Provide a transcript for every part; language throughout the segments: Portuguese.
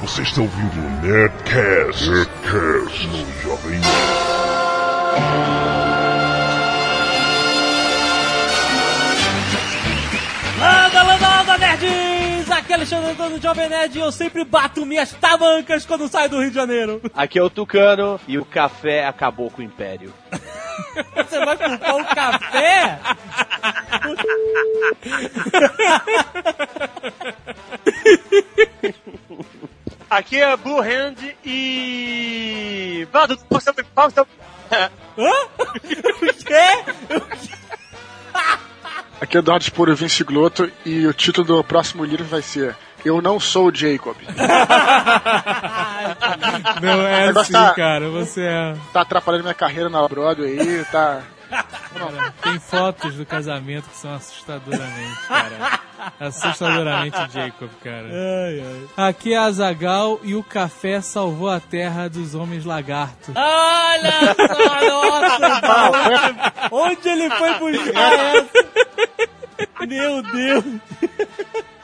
Você está ouvindo o Nerdcast, Nerdcast no Jovem Nerd. Landa, landa, landa, nerds! Aqui é Alexandre Antônio do Jovem Nerd e eu sempre bato minhas tamancas quando saio do Rio de Janeiro. Aqui é o Tucano e o café acabou com o Império. Você vai culpar o café? Aqui é Blue Hand e. Vado, posso posso Hã? O quê? Aqui é Eduardo Esporo Vince Glotto e o título do próximo livro vai ser Eu Não Sou o Jacob. Não é assim, tá- cara. Você é. Tá atrapalhando minha carreira na Broadway aí, tá... cara, tem fotos do casamento que são assustadoramente, cara. Assustadoramente Jacob, cara. Ai, ai. Aqui é a Zagal e o café salvou a terra dos homens lagarto. Olha só, nossa! Onde ele foi buscar essa? Meu Deus!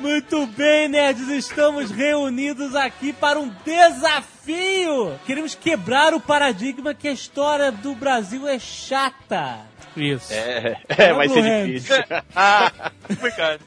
Muito bem, nerds, estamos reunidos aqui para um desafio! Queremos quebrar o paradigma que a história do Brasil é chata. Isso. É, é vai ser Hand. difícil. Obrigado.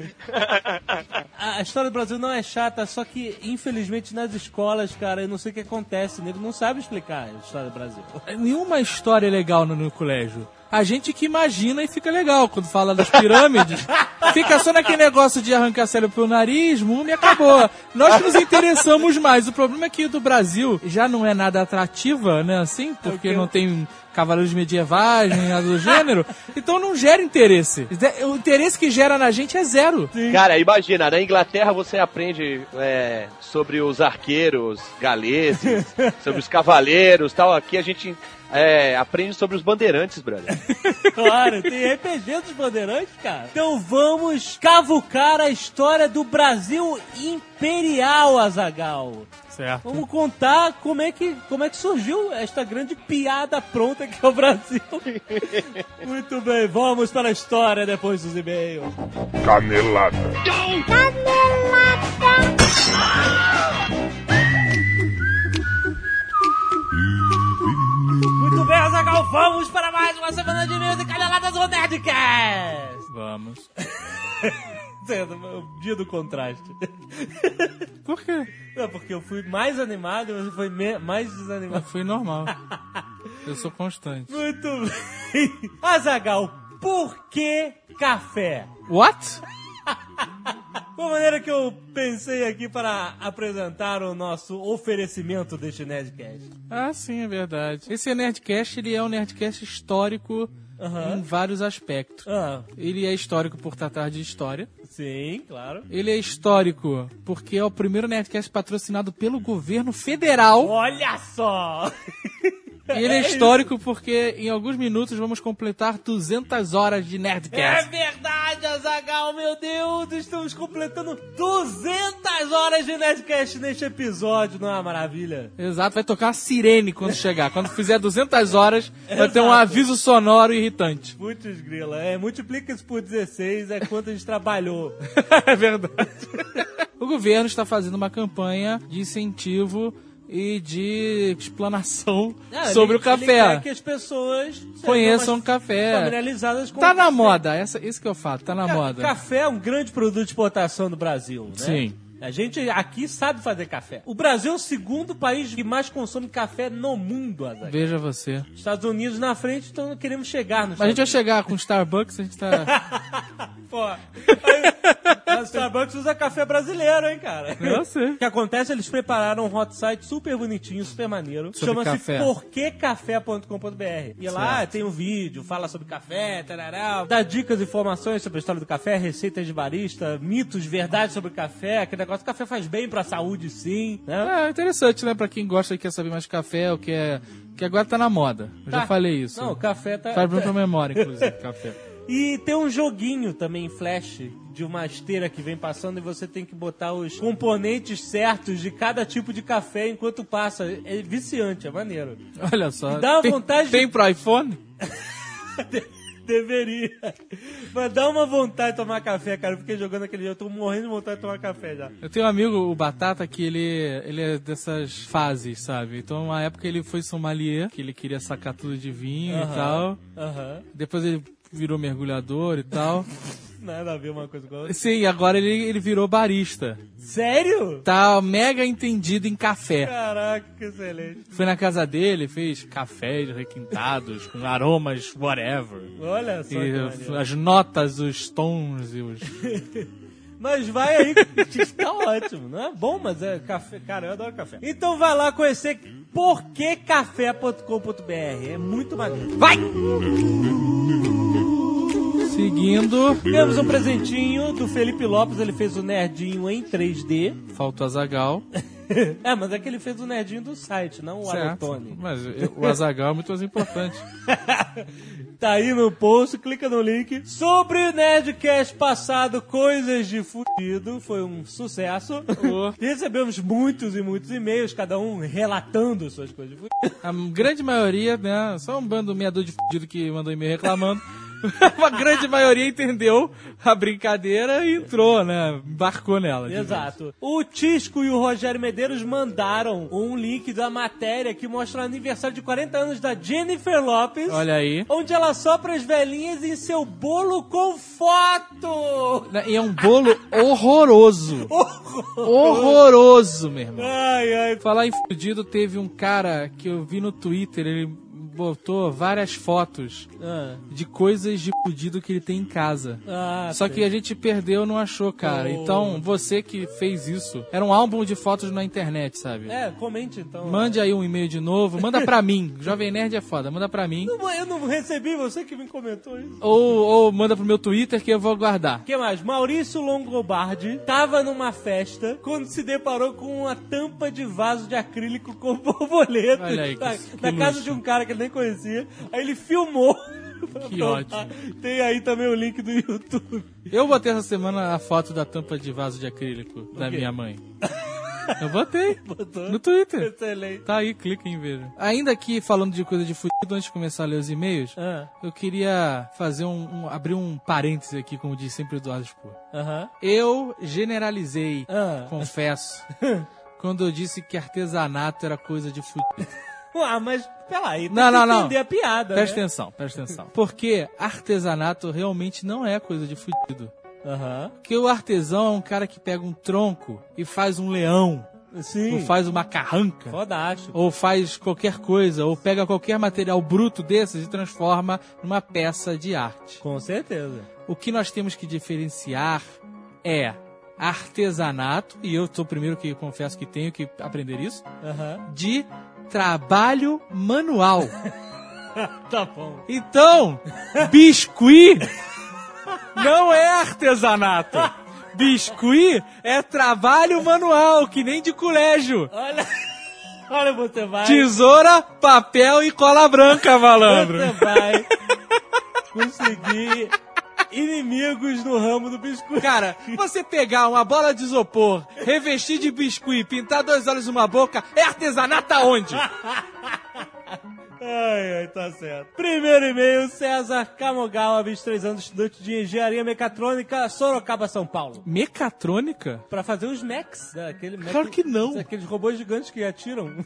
A a história do Brasil não é chata, só que, infelizmente, nas escolas, cara, eu não sei o que acontece, nego não sabe explicar a história do Brasil. Nenhuma história é legal no, no colégio. A gente que imagina e fica legal quando fala das pirâmides. fica só naquele negócio de arrancar cérebro pelo nariz, múmia, acabou. Nós nos interessamos mais. O problema é que do Brasil já não é nada atrativa, né, assim, porque não tem cavaleiros medievais, nem nada do gênero. Então não gera interesse. O interesse que gera na gente é zero. Cara, imagina, na Inglaterra você aprende é, sobre os arqueiros galeses, sobre os cavaleiros tal. Aqui a gente é, aprende sobre os bandeirantes, brother. Claro, tem RPG dos bandeirantes, cara. Então vamos cavucar a história do Brasil imperial, Azagal. Certo. Vamos contar como é que como é que surgiu esta grande piada pronta que é o Brasil. Muito bem, vamos para a história depois dos e-mails. Canelada. Muito bem, Azagal, vamos para mais uma semana de e-mails e caneladas do Nerdcast. Vamos. Sendo o dia do contraste. Por quê? Não, porque eu fui mais animado e você foi mais desanimado. Foi normal. Eu sou constante. Muito bem. Azagal, por que café? What? Uma maneira que eu pensei aqui para apresentar o nosso oferecimento deste Nerdcast. Ah, sim, é verdade. Esse Nerdcast, ele é um Nerdcast histórico em vários aspectos. Ah, Ele é histórico por tratar de história. sim, claro. Ele é histórico porque é o primeiro Nerdcast patrocinado pelo governo federal. Olha só! E ele é histórico porque em alguns minutos vamos completar 200 horas de É Nerdcast. verdade, Azagal, meu Deus! Estamos completando 200 horas de Nerdcast neste episódio, não é uma maravilha? Exato, vai tocar a sirene quando chegar. Quando fizer 200 horas, vai ter um aviso sonoro irritante. Putz, grila, é, multiplica isso por 16, é quanto a gente trabalhou. é verdade. o governo está fazendo uma campanha de incentivo e de explanação Ah, sobre ele- o Ele café. que as pessoas Conheçam o café. familiarizadas com Tá na moda, essa, isso que eu falo, tá na Ca- moda. Café é um grande produto de exportação do Brasil, né? Sim. A gente aqui sabe fazer café. O Brasil é o segundo país que mais consome café no mundo, Azaghal. Veja você. Estados Unidos na frente, então queremos chegar nos Mas a gente vai chegar com Starbucks, a gente tá. Pô, aí, a Starbucks usa café brasileiro, hein, cara? Eu sei. O que acontece? Eles prepararam um hot site super bonitinho, super maneiro. Chama-se café. porquecafé.com.br. E lá tem um vídeo, fala sobre café, tarará, dá dicas e informações sobre a história do café, receitas de barista, mitos, verdades sobre café, aquele negócio. Café faz bem pra saúde, sim, né? É interessante, né? Pra quem gosta e quer saber mais de café, o que é. Que agora tá na moda. Eu já Tá. falei isso. Não, o café tá... Faz bem pra memória, inclusive, café. E tem um joguinho também em flash de uma esteira que vem passando e você tem que botar os componentes certos de cada tipo de café enquanto passa. É viciante, é maneiro. Olha só. Dá uma tem, vontade de- Tem pro iPhone? Deveria. Mas dá uma vontade de tomar café, cara. Eu fiquei jogando aquele dia, eu tô morrendo de vontade de tomar café já. Eu tenho um amigo, o Batata, que ele, ele é dessas fases, sabe? Então, uma época ele foi sommelier, que ele queria sacar tudo de vinho e Aham. tal. Aham. Depois ele virou mergulhador e tal. Nada a ver uma coisa com a outra. Sim, agora ele, ele virou barista. Sério? Tá mega entendido em café. Caraca, que excelente. Foi na casa dele, fez cafés requintados com aromas whatever. Olha só E as notas, os tons e os. Mas vai aí, tá ótimo, não é bom, mas é café. Cara, eu adoro café. Então vai lá conhecer porquecafé.com.br. É muito maneiro. Vai! Seguindo, Temos um presentinho do Felipe Lopes, ele fez o nerdinho em 3D. falta o Azagal. É, mas é que ele fez o nerdinho do site, não o. Arotone. Mas eu- o Azagal é muito mais importante. Tá aí no post, clica no link. Sobre o Nerdcast passado, coisas de fudido, foi um sucesso. Oh. Recebemos muitos e muitos e-mails, cada um relatando suas coisas de fudido. A grande maioria, né? Só um bando meador de fudido que mandou e-mail reclamando. Uma grande maioria entendeu a brincadeira e entrou, né? Embarcou nela. Exato. O Tisco e o Rogério Medeiros mandaram um link da matéria que mostra o aniversário de 40 anos da Jennifer Lopes. Olha aí. Onde ela sopra as velhinhas em seu bolo com foto! E é um bolo horroroso. Horroroso, meu irmão. Ai, ai. Falar em fudido, teve um cara que eu vi no Twitter, ele botou várias fotos Ah, de coisas de fudido que ele tem em casa. ah, Só que a gente perdeu, não achou, cara. Oh. Então, você que fez isso, era um álbum de fotos na internet, sabe? É, comente então. Mande aí um e-mail de novo, manda pra mim. Jovem Nerd é foda, manda pra mim. Não, Eu não recebi, você que me comentou isso. Ou, ou manda pro meu Twitter que eu vou guardar. O que mais? Maurício Longobardi tava numa festa quando se deparou com uma tampa de vaso de acrílico com borboleta. Olha aí, que- na, que casa de um cara que ele nem conhecia. Aí ele filmou. Que ótimo. Tem aí também o link do YouTube. Eu botei essa semana a foto da tampa de vaso de acrílico da quê? minha mãe. Eu botei. Botou. No Twitter. Excelente. Tá aí, clica em ver. Ainda aqui, falando de coisa de fudido, antes de começar a ler os e-mails, Ah, eu queria fazer um, um- abrir um parêntese aqui, como diz sempre o Eduardo Spor. Aham. Eu generalizei, Ah. confesso, quando eu disse que artesanato era coisa de fudido. Ah, mas peraí, Não, não, não. entender a piada, Presta né? atenção, presta atenção. Porque artesanato realmente não é coisa de fudido. Aham. Porque o artesão é um cara que pega um tronco e faz um leão, Sim. ou faz uma carranca, Fodástico. ou faz qualquer coisa, ou pega qualquer material bruto desses e transforma numa peça de arte. Com certeza. O que nós temos que diferenciar é artesanato, e eu sou o primeiro que confesso que tenho que aprender isso, Aham. de trabalho manual. Tá bom. Então, biscuit não é artesanato. Biscuit é trabalho manual, que nem de colégio. Olha. Olha, você vai. Tesoura, papel e cola branca, malandro. Você vai conseguir inimigos no ramo do biscoito. Cara, você pegar uma bola de isopor, revestir de biscuit, pintar dois olhos e uma boca, é artesanato aonde? Ai, ai, tá certo. Primeiro e-mail, César Camogal, 23 anos, estudante de engenharia mecatrônica, Sorocaba, São Paulo. Mecatrônica? Pra fazer os mechs, né? Aquele mech- Claro que não. Aqueles robôs gigantes que atiram.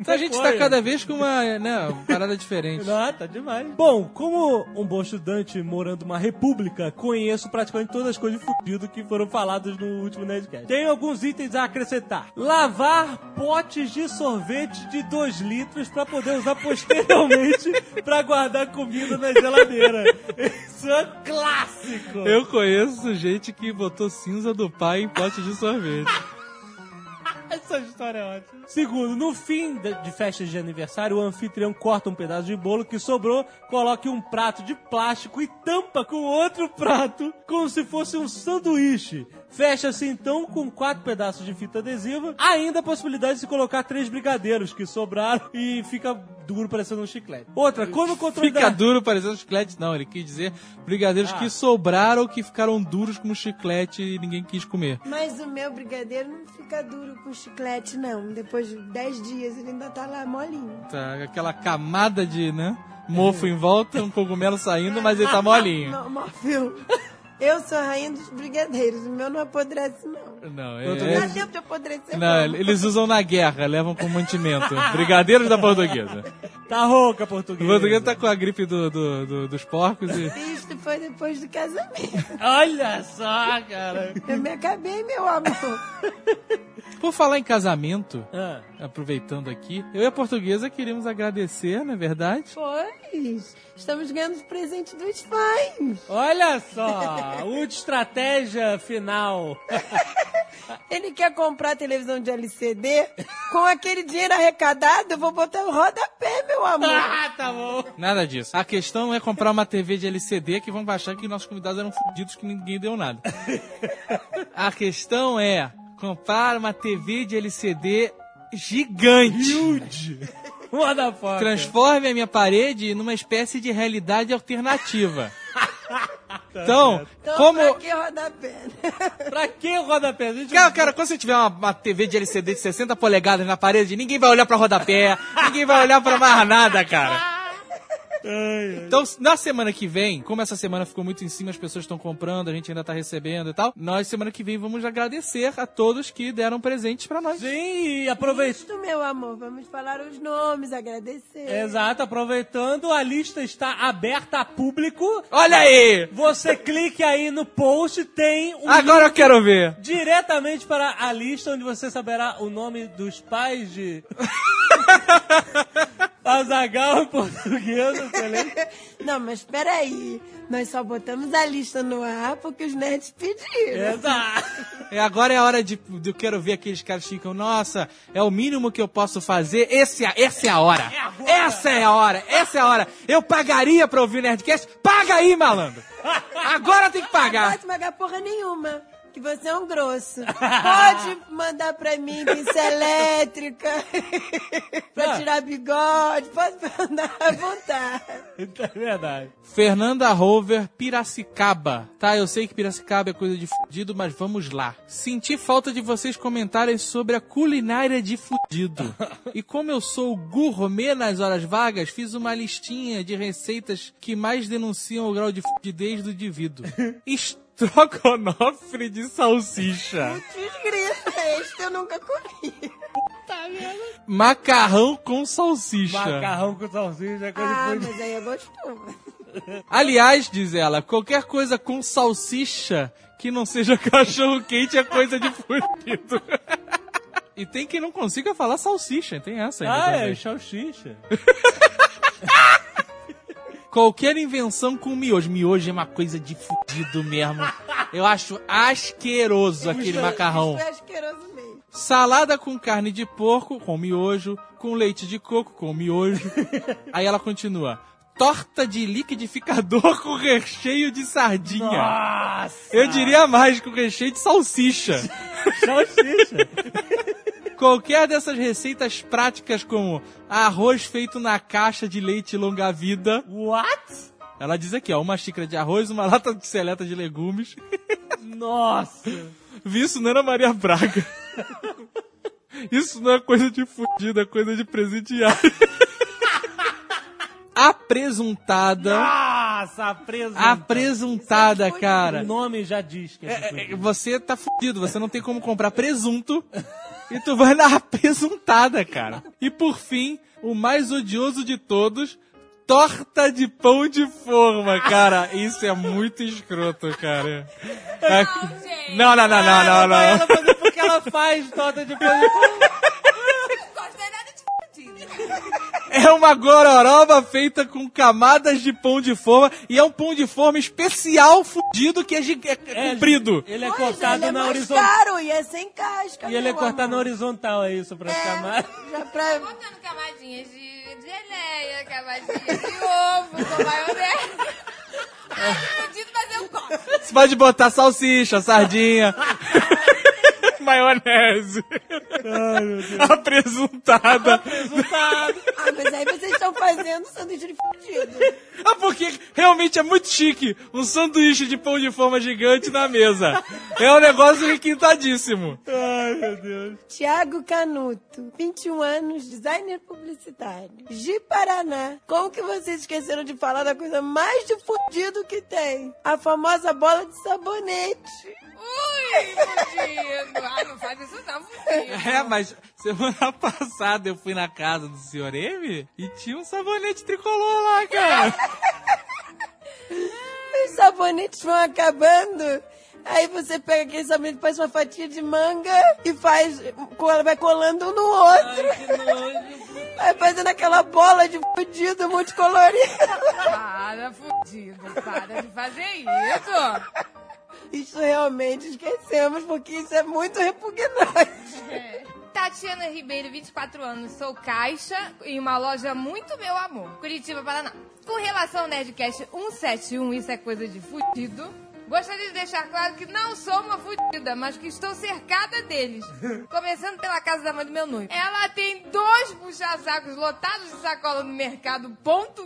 Então a gente tá cada vez com uma, né, uma parada diferente. Não, tá demais. Bom, como um bom estudante morando numa república, conheço praticamente todas as coisas fudido que foram faladas no último Nerdcast. Tenho alguns itens a acrescentar. Lavar potes de sorvete de 2 litros pra poder usar posteriormente pra guardar comida na geladeira. Isso é clássico. Eu conheço gente que botou cinza do pai em pote de sorvete. Essa história é ótima. Segundo, no fim de de festas de aniversário, o anfitrião corta um pedaço de bolo que sobrou, coloca em um prato de plástico e tampa com outro prato, como se fosse um sanduíche. Fecha-se então com quatro pedaços de fita adesiva, ainda a possibilidade de se colocar três brigadeiros que sobraram e fica duro parecendo um chiclete. Outra, quando o controle Fica da... duro parecendo chiclete. Não, ele quis dizer brigadeiros que sobraram, que ficaram duros como chiclete e ninguém quis comer. Mas o meu brigadeiro não fica duro com chiclete, não. Depois de 10 dias ele ainda tá lá molinho. Tá, aquela camada de, né? mofo em volta, um cogumelo saindo, mas ele tá molinho. Não, Morfeu. Eu sou a rainha dos brigadeiros. O meu não apodrece, não. Não, Não é, dá é- tempo de apodrecer, não, eles usam na guerra, levam como mantimento. Brigadeiros da portuguesa. Tá rouca, O português. tá com a gripe do, do- do- dos porcos e... Isto foi depois do casamento. Olha só, cara. Eu me acabei, meu amor. Por falar em casamento, Ah, aproveitando aqui, eu e a portuguesa queríamos agradecer, não é verdade? Pois, estamos ganhando os presentes dos fãs. olha só, última estratégia final. Ele quer comprar televisão de LCD. Com aquele dinheiro arrecadado, eu vou botar o rodapé, meu amor. Ah, tá bom. Nada disso. A questão é comprar uma TV de LCD que vão achar que nossos convidados eram fudidos que ninguém deu nada. A questão é comprar uma TV de LCD gigante. Motherfucker. Transforme a minha parede numa espécie de realidade alternativa. Então, Então, como. pra que rodapé? Pra que rodapé? Gente- Cara, cara, quando você tiver uma, uma TV de LCD de 60 polegadas na parede, ninguém vai olhar pra rodapé, ninguém vai olhar pra mais nada, cara. Então, na semana que vem, como essa semana ficou muito em cima, as pessoas estão comprando, a gente ainda tá recebendo e tal, nós, semana que vem, vamos agradecer a todos que deram presentes pra nós. Sim, e aproveita. Isto, meu amor, vamos falar os nomes, agradecer. Exato, aproveitando, a lista está aberta a público. Olha aí! Você clique aí no post, tem um Agora eu quero ver! diretamente para a lista onde você saberá o nome dos pais de Azagal em português, excelente. Não, mas peraí. Nós só botamos a lista no ar porque os nerds pediram. Exato. É, agora é a hora de, de eu quero ver aqueles caras que ficam, nossa, é o mínimo que eu posso fazer. Esse, é- essa é a hora. Essa é a hora. Essa é a hora. Eu pagaria pra ouvir o Nerdcast. Paga aí, malandro. Agora tem que Não pagar. pode pagar porra nenhuma. Que você é um grosso. Pode mandar pra mim pincel elétrica pra tirar bigode. Pode mandar à vontade. É verdade. Fernanda Rover, Piracicaba. Tá, eu sei que Piracicaba é coisa de fudido, mas vamos lá. Senti falta de vocês comentarem sobre a culinária de fudido. E como eu sou gourmet nas horas vagas, fiz uma listinha de receitas que mais denunciam o grau de fudidez do indivíduo. Estrogonofe de salsicha. Desgrita, este eu nunca comi. Macarrão com salsicha. Macarrão com salsicha é coisa Ah, de mas aí é gostoso. Aliás, diz ela, qualquer coisa com salsicha que não seja cachorro quente é coisa de fudido. E tem quem não consiga falar salsicha, tem essa ainda. Ah, também. é salsicha. Qualquer invenção com miojo. Miojo é uma coisa de fudido mesmo. Eu acho asqueroso aquele macarrão. Isso é asqueroso mesmo. Salada com carne de porco, com miojo. Com leite de coco, com miojo. Aí ela continua. Torta de liquidificador com recheio de sardinha. Nossa! Eu diria mais, com recheio de salsicha. Salsicha. Qualquer dessas receitas práticas como arroz feito na caixa de leite longa-vida. What? Ela diz aqui, ó, uma xícara de arroz, uma lata de seleta de legumes. Nossa! Vi isso na Ana Maria Braga. Isso não é coisa de fudido, é coisa de presidiário. Apresuntada. Nossa, apresentada. Apresuntada, cara. O nome já diz que é, É, é, você tá fudido, você não tem como comprar presunto e tu vai na apresuntada, cara. E por fim, o mais odioso de todos, torta de pão de forma, cara. Isso é muito escroto, cara. É- gente. Não, não, não, não, não, ela não. fazer porque ela faz torta de pão de forma. Não gostei nada de fudido. É uma gororoba feita com camadas de pão de forma e é um pão de forma especial fudido que é, gi- é É, comprido. Ele é Pois, cortado ele é na mais horizontal. caro e é sem casca. E ele é cortado na amor. horizontal, é isso, pra ficar mais. Já pra... Botando camadinhas de geleia, camadinhas de ovo, com maionese. Ai, fudido, mas eu gosto. Você pode botar salsicha, sardinha, maionese. Apresuntada. Resultado. Ah, mas aí vocês estão fazendo sanduíche de fudido. Ah, porque realmente é muito chique um sanduíche de pão de forma gigante na mesa. É um negócio requintadíssimo. Ai, meu Deus. Tiago Canuto, 21 anos, designer publicitário. De Paraná. Como que vocês esqueceram de falar da coisa mais de fudido que tem? A famosa bola de sabonete. Ui, fudido. Ah, não faz isso não, fudido. É, mas semana passada eu fui na casa do senhor M e tinha um sabonete tricolor lá, cara. Os sabonetes vão acabando. Aí você pega aquele sabonete, faz uma fatia de manga e faz. vai colando um no outro. Vai fazendo aquela bola de fudido multicolorido. Para, fudido. Para de fazer isso. Isso realmente esquecemos, porque isso é muito repugnante. É. Tatiana Ribeiro, 24 anos, sou caixa em uma loja muito meu amor, Curitiba, Paraná. Com relação ao Nerdcast 171, isso é coisa de fudido. Gostaria de deixar claro que não sou uma fudida, mas que estou cercada deles. Começando pela casa da mãe do meu noivo. Ela tem dois puxa-sacos lotados de sacola no mercado, ponto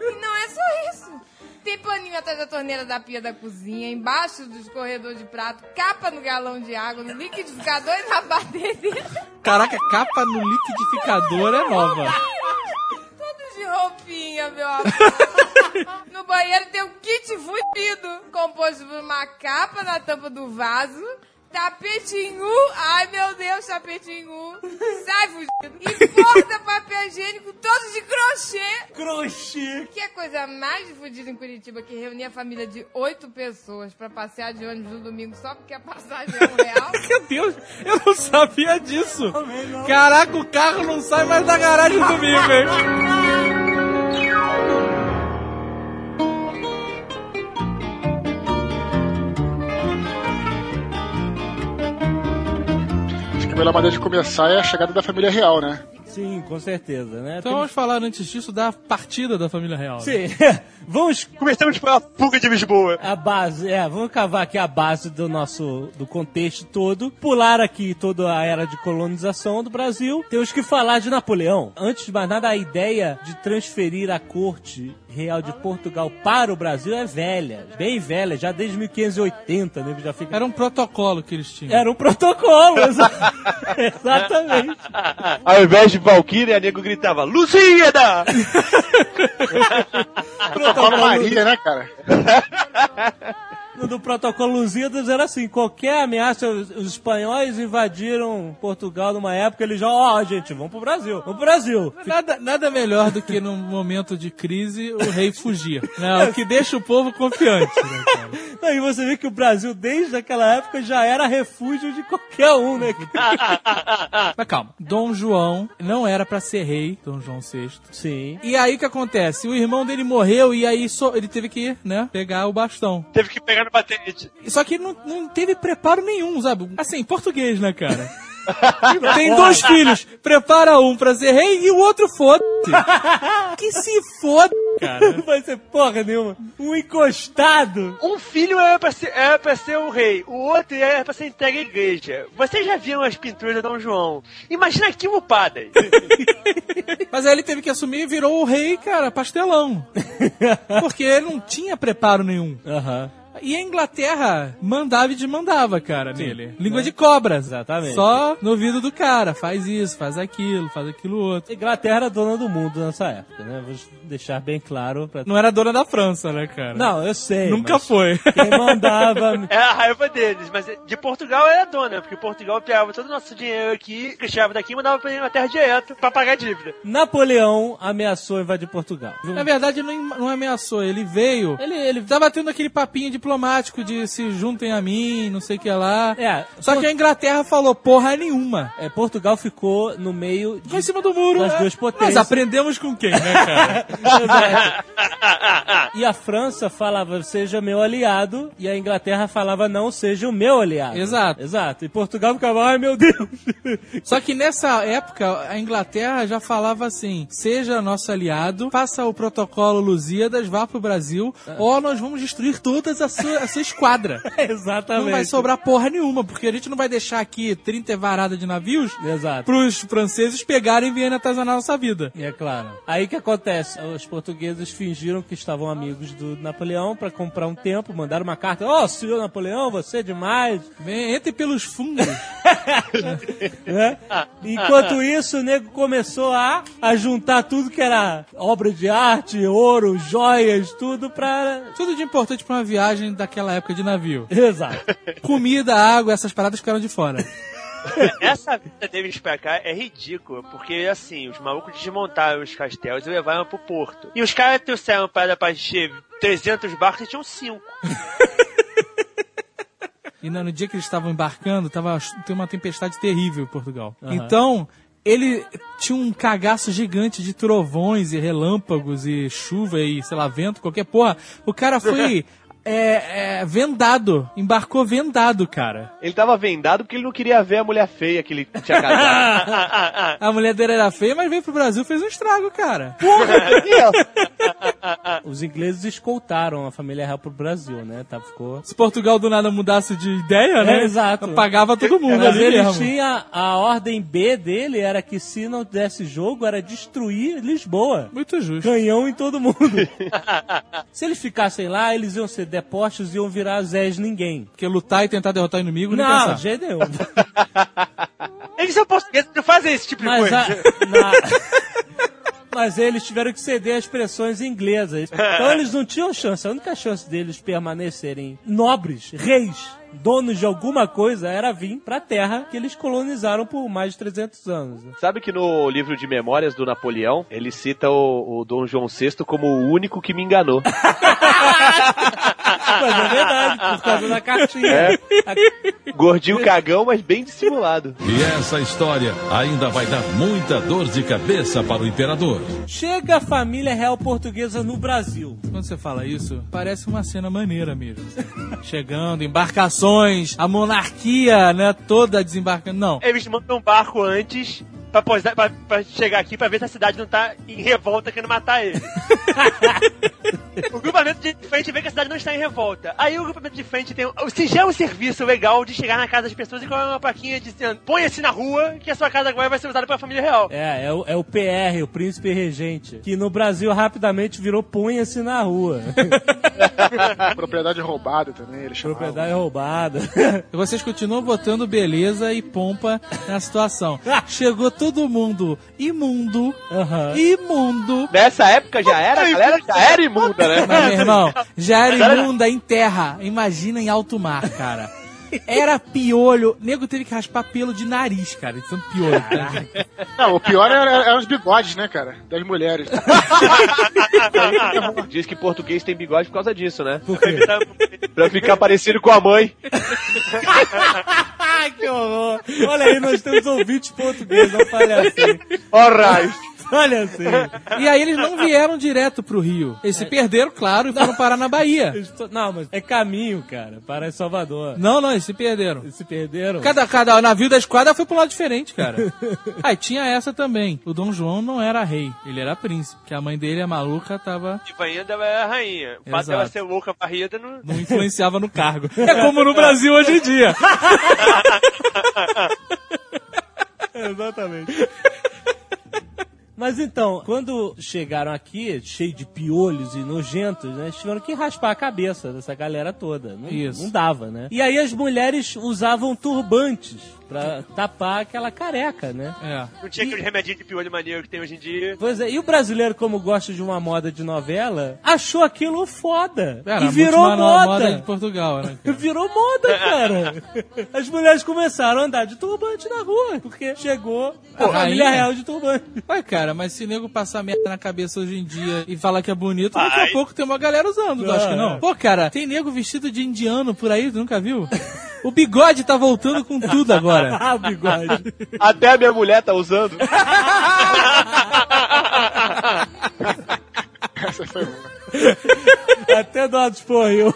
e não é só isso. Tem paninho atrás da torneira da pia da cozinha, embaixo do escorredor de prato, capa no galão de água, no liquidificador e na batedeira. Caraca, capa no liquidificador é nova. Tudo de roupinha, meu amor. No banheiro tem um kit fudido, composto por uma capa na tampa do vaso, tapetinho, ai meu Deus, tapetinho, sai fudido, e porta papel higiênico todo de crochê. Crochê. Que é a coisa mais fudida em Curitiba, que reunia a família de oito pessoas pra passear de ônibus no domingo só porque a passagem é um real. Meu Deus, eu não sabia disso. Caraca, o carro não sai mais da garagem no domingo, hein? melhor maneira de começar é a chegada da família real, né? Sim, com certeza, né? Então vamos falar antes disso da partida da família real. né? Sim. vamos Começamos pela fuga de Lisboa. a base, é, vamos cavar aqui a base do nosso do contexto todo, pular aqui toda a era de colonização do Brasil. Temos que falar de Napoleão. Antes de mais nada, a ideia de transferir a corte real de Portugal para o Brasil é velha, bem velha, já desde 1580, né? Já fica Era um protocolo que eles tinham. era um protocolo, exa- exatamente. Ao invés de Valkyria, a nego gritava, Lusíada! Fala Maria, né, cara? do protocolo Lusíadas era assim, qualquer ameaça, os, os espanhóis invadiram Portugal numa época, eles já, ó, gente, vamos pro Brasil, vamos pro Brasil. Nada, nada melhor do que num momento de crise o rei fugir. Né? O que deixa o povo confiante. Né, cara? Aí você vê que o Brasil, desde aquela época, já era refúgio de qualquer um, né? Mas calma, Dom João não era pra ser rei, Dom João VI. Sim. E aí o que acontece? O irmão dele morreu e aí só, ele teve que, né, pegar o bastão. Teve que pegar batente. Só que não, não teve preparo nenhum, sabe? Assim, português, né, cara? Tem dois filhos, prepara um pra ser rei e o outro foda-se. Que se foda, cara. Não vai ser porra nenhuma. Um encostado. Um filho é pra, ser, é pra ser o rei, o outro é pra ser entregue à igreja. Vocês já viram as pinturas de Dom João? Imagina aquilo, padre. Mas aí ele teve que assumir e virou o rei, cara, pastelão. Porque ele não tinha preparo nenhum. Aham. E a Inglaterra mandava e desmandava, cara, nele. Língua de cobras. Exatamente. Só no ouvido do cara. Faz isso, faz aquilo, faz aquilo outro. Inglaterra era dona do mundo nessa época, né? Vou deixar bem claro pra... Não era dona da França, né, cara? Não, eu sei. Nunca foi. Quem mandava... É a raiva deles, mas de Portugal era dona, porque Portugal pegava todo o nosso dinheiro aqui, deixava daqui e mandava pra Inglaterra direto pra pagar a dívida. Napoleão ameaçou invadir Portugal. Na verdade, não, não ameaçou. Ele veio. Ele, ele Tava tendo aquele papinho diplomático de se juntem a mim, não sei o que lá. É, Só que a Inglaterra falou porra nenhuma. é, Portugal ficou no meio de... Ficou em cima do muro. Das né? duas potências. Mas aprendemos com quem, né, cara? E a França falava, seja meu aliado, e a Inglaterra falava, não, seja o meu aliado. Exato. Exato. E Portugal ficava, ai meu Deus. Só que nessa época, a Inglaterra já falava assim: seja nosso aliado, faça o protocolo Lusíadas, vá pro Brasil, ou nós vamos destruir todas as sua, a sua esquadra. Exatamente. Não vai sobrar porra nenhuma, porque a gente não vai deixar aqui 30 varadas de navios Exato. pros franceses pegarem e virem atazanar nossa vida. E é claro. Aí que acontece? Os portugueses fingiram que estavam amigos do Napoleão pra comprar um tempo, mandaram uma carta. Ó, senhor Napoleão, você é demais. Vem, entre pelos fundos. né? Enquanto isso, o nego começou a, a juntar tudo que era obra de arte, ouro, joias, tudo pra. Tudo de importante pra uma viagem daquela época de navio. Exato. Comida, água, essas paradas ficaram de fora. Essa vida deles pra cá é ridícula, porque assim, os malucos desmontaram os castelos e levaram pro porto. E os caras trouxeram para pra encher 300 barcos e tinham 5. E no, dia que eles estavam embarcando, tava, tem uma tempestade terrível em Portugal. Então, ele tinha um cagaço gigante de trovões e relâmpagos e chuva e, sei lá, vento, qualquer porra. O cara foi é, é, vendado, embarcou vendado, cara. Ele tava vendado porque ele não queria ver a mulher feia que ele tinha casado. A mulher dele era feia, mas veio pro Brasil e fez um estrago, cara. Os ingleses escoltaram a família real pro Brasil, né? Tá, ficou. Se Portugal do nada mudasse de ideia, né? É, exato. Pagava todo mundo Mas ali ele mesmo. tinha a ordem B dele era que se não desse jogo era destruir Lisboa. Muito justo. Canhão em todo mundo. se eles ficassem lá, eles iam ser depostos e iam virar Zés ninguém. Porque lutar e tentar derrotar o inimigo, nem Não, pensar. de jeito nenhum. Eles são portugueses, não fazem esse tipo de Mas, coisa. a- na- Mas eles tiveram que ceder às pressões inglesas. Então eles não tinham chance. A única chance deles permanecerem nobres, reis, donos de alguma coisa, era vir pra terra que eles colonizaram por mais de 300 anos. né? Sabe que no livro de memórias do Napoleão, ele cita o, o Dom João VI como o único que me enganou. Mas é verdade, por causa da cartinha. É. Gordinho cagão, mas bem dissimulado. E essa história ainda vai dar muita dor de cabeça para o imperador. Chega a família real portuguesa no Brasil. Quando você fala isso, parece uma cena maneira mesmo. Chegando, embarcações, a monarquia, né, toda desembarcando. Não. Eles mandam um barco antes pra, posar, pra, pra chegar aqui pra ver se a cidade não tá em revolta querendo matar ele. o grupamento de frente vê que a cidade não está em revolta. Aí o grupamento de frente tem o singelo serviço legal de chegar na casa das pessoas e colocar uma plaquinha dizendo ponha-se na rua que a sua casa agora vai ser usada pela família real. É, é o, é o PR, o príncipe regente, que no Brasil rapidamente virou punha-se na rua. Propriedade roubada também, eles chamavam. Propriedade roubada. E vocês continuam botando beleza e pompa na situação. Chegou todo mundo imundo, imundo. Nessa época já era, a galera já era imunda, né? Mas, meu irmão, já era imunda em terra. Imagina em alto mar, cara. Era piolho. Nego teve que raspar pelo de nariz, cara. De tanto piolho. Cara. Não, o pior era, era os bigodes, né, cara? Das mulheres. Diz que português tem bigode por causa disso, né? Por quê? Pra ficar parecido com a mãe. Que horror. Olha aí, nós temos ouvintes portugueses, não fale assim. Alright. Olha assim. E aí eles não vieram direto pro Rio. Eles se perderam, claro, e foram parar na Bahia. Não, mas é caminho, cara, para Salvador. Não, não, eles se perderam. Eles se perderam. Cada, cada navio da esquadra foi um lado diferente, cara. Aí tinha essa também. O Dom João não era rei, ele era príncipe. Que a mãe dele, a maluca, tava. Tipo, ainda ela é a rainha. O fato dela ser louca varrida não. Não influenciava no cargo. É como no Brasil hoje em dia. Exatamente. Mas então, quando chegaram aqui, cheio de piolhos e nojentos, né, eles tiveram que raspar a cabeça dessa galera toda. Não, Isso. não dava, né? E aí as mulheres usavam turbantes pra tapar aquela careca, né? É. Não tinha aquele remedinho de piolho maneiro que tem hoje em dia. Pois é, e o brasileiro, como gosta de uma moda de novela, achou aquilo foda. Era e virou moda. moda de Portugal, né? cara? Virou moda, cara. As mulheres começaram a andar de turbante na rua, porque chegou a família rainha. real de turbante. Ué, cara, mas se nego passar merda na cabeça hoje em dia e falar que é bonito, daqui a Ai. pouco tem uma galera usando, tu Não, acha que é. não? Pô, cara, tem nego vestido de indiano por aí, tu nunca viu? O bigode tá voltando com tudo agora. Ah, o bigode. Até a minha mulher tá usando. Essa foi boa. Até do lado esporriu.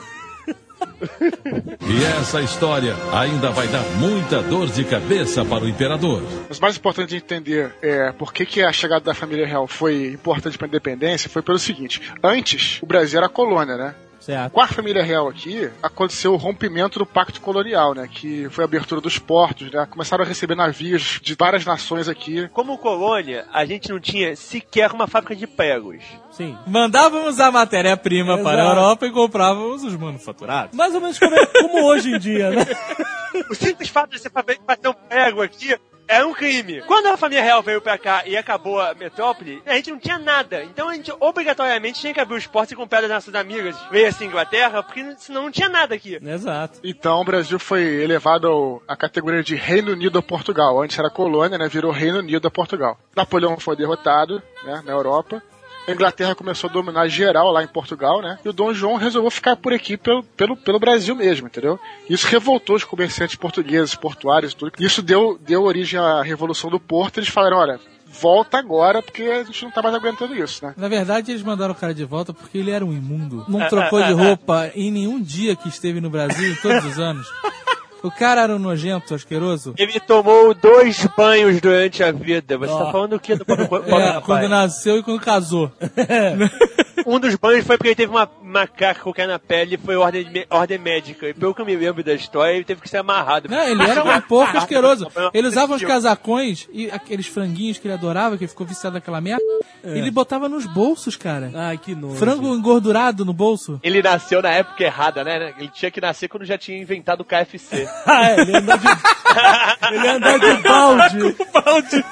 E essa história ainda vai dar muita dor de cabeça para o imperador. Mas o mais importante de entender é por que, que a chegada da família real foi importante para a independência foi pelo seguinte: antes o Brasil era colônia, né? Certo. Com a família real aqui, aconteceu o rompimento do pacto colonial, né? Que foi a abertura dos portos, né? Começaram a receber navios de várias nações aqui. Como colônia, a gente não tinha sequer uma fábrica de pregos. Sim. Mandávamos a matéria-prima Exato. para a Europa e comprávamos os manufaturados. Mais ou menos como, é- como hoje em dia, né? O simples fato de você fazer um prego aqui é um crime. Quando a família real veio pra cá e acabou a metrópole, a gente não tinha nada. Então a gente obrigatoriamente tinha que abrir os portos e comprar das nossas amigas. Veio assim Inglaterra, porque senão não tinha nada aqui. Exato. Então o Brasil foi elevado à categoria de Reino Unido a Portugal. Antes era colônia, né? Virou Reino Unido a Portugal. Napoleão foi derrotado, né? Na Europa. A Inglaterra começou a dominar geral lá em Portugal, né? E o Dom João resolveu ficar por aqui pelo, pelo, pelo Brasil mesmo, entendeu? Isso revoltou os comerciantes portugueses, portuários e tudo. Isso deu, deu origem à Revolução do Porto. Eles falaram, olha, volta agora porque a gente não tá mais aguentando isso, né? Na verdade, eles mandaram o cara de volta porque ele era um imundo. Não trocou de roupa em nenhum dia que esteve no Brasil, em todos os anos. O cara era um nojento, asqueroso. Ele tomou dois banhos durante a vida. Você tá falando o que do pobre, pobre É, rapaz? quando nasceu e quando casou. Um dos banhos foi porque ele teve uma macaca qualquer na pele e foi ordem, ordem médica. E pelo que eu me lembro da história, ele teve que ser amarrado. Não, ele era um porco asqueroso. Ele usava uns não, casacões e aqueles franguinhos que ele adorava, que ele ficou viciado naquela merda. Ele botava nos bolsos, cara. Ai, que nojo. Frango engordurado no bolso. Ele nasceu na época errada, né? Ele tinha que nascer quando já tinha inventado o KFC. Ah, é, ele andava de, ele andava de balde. balde.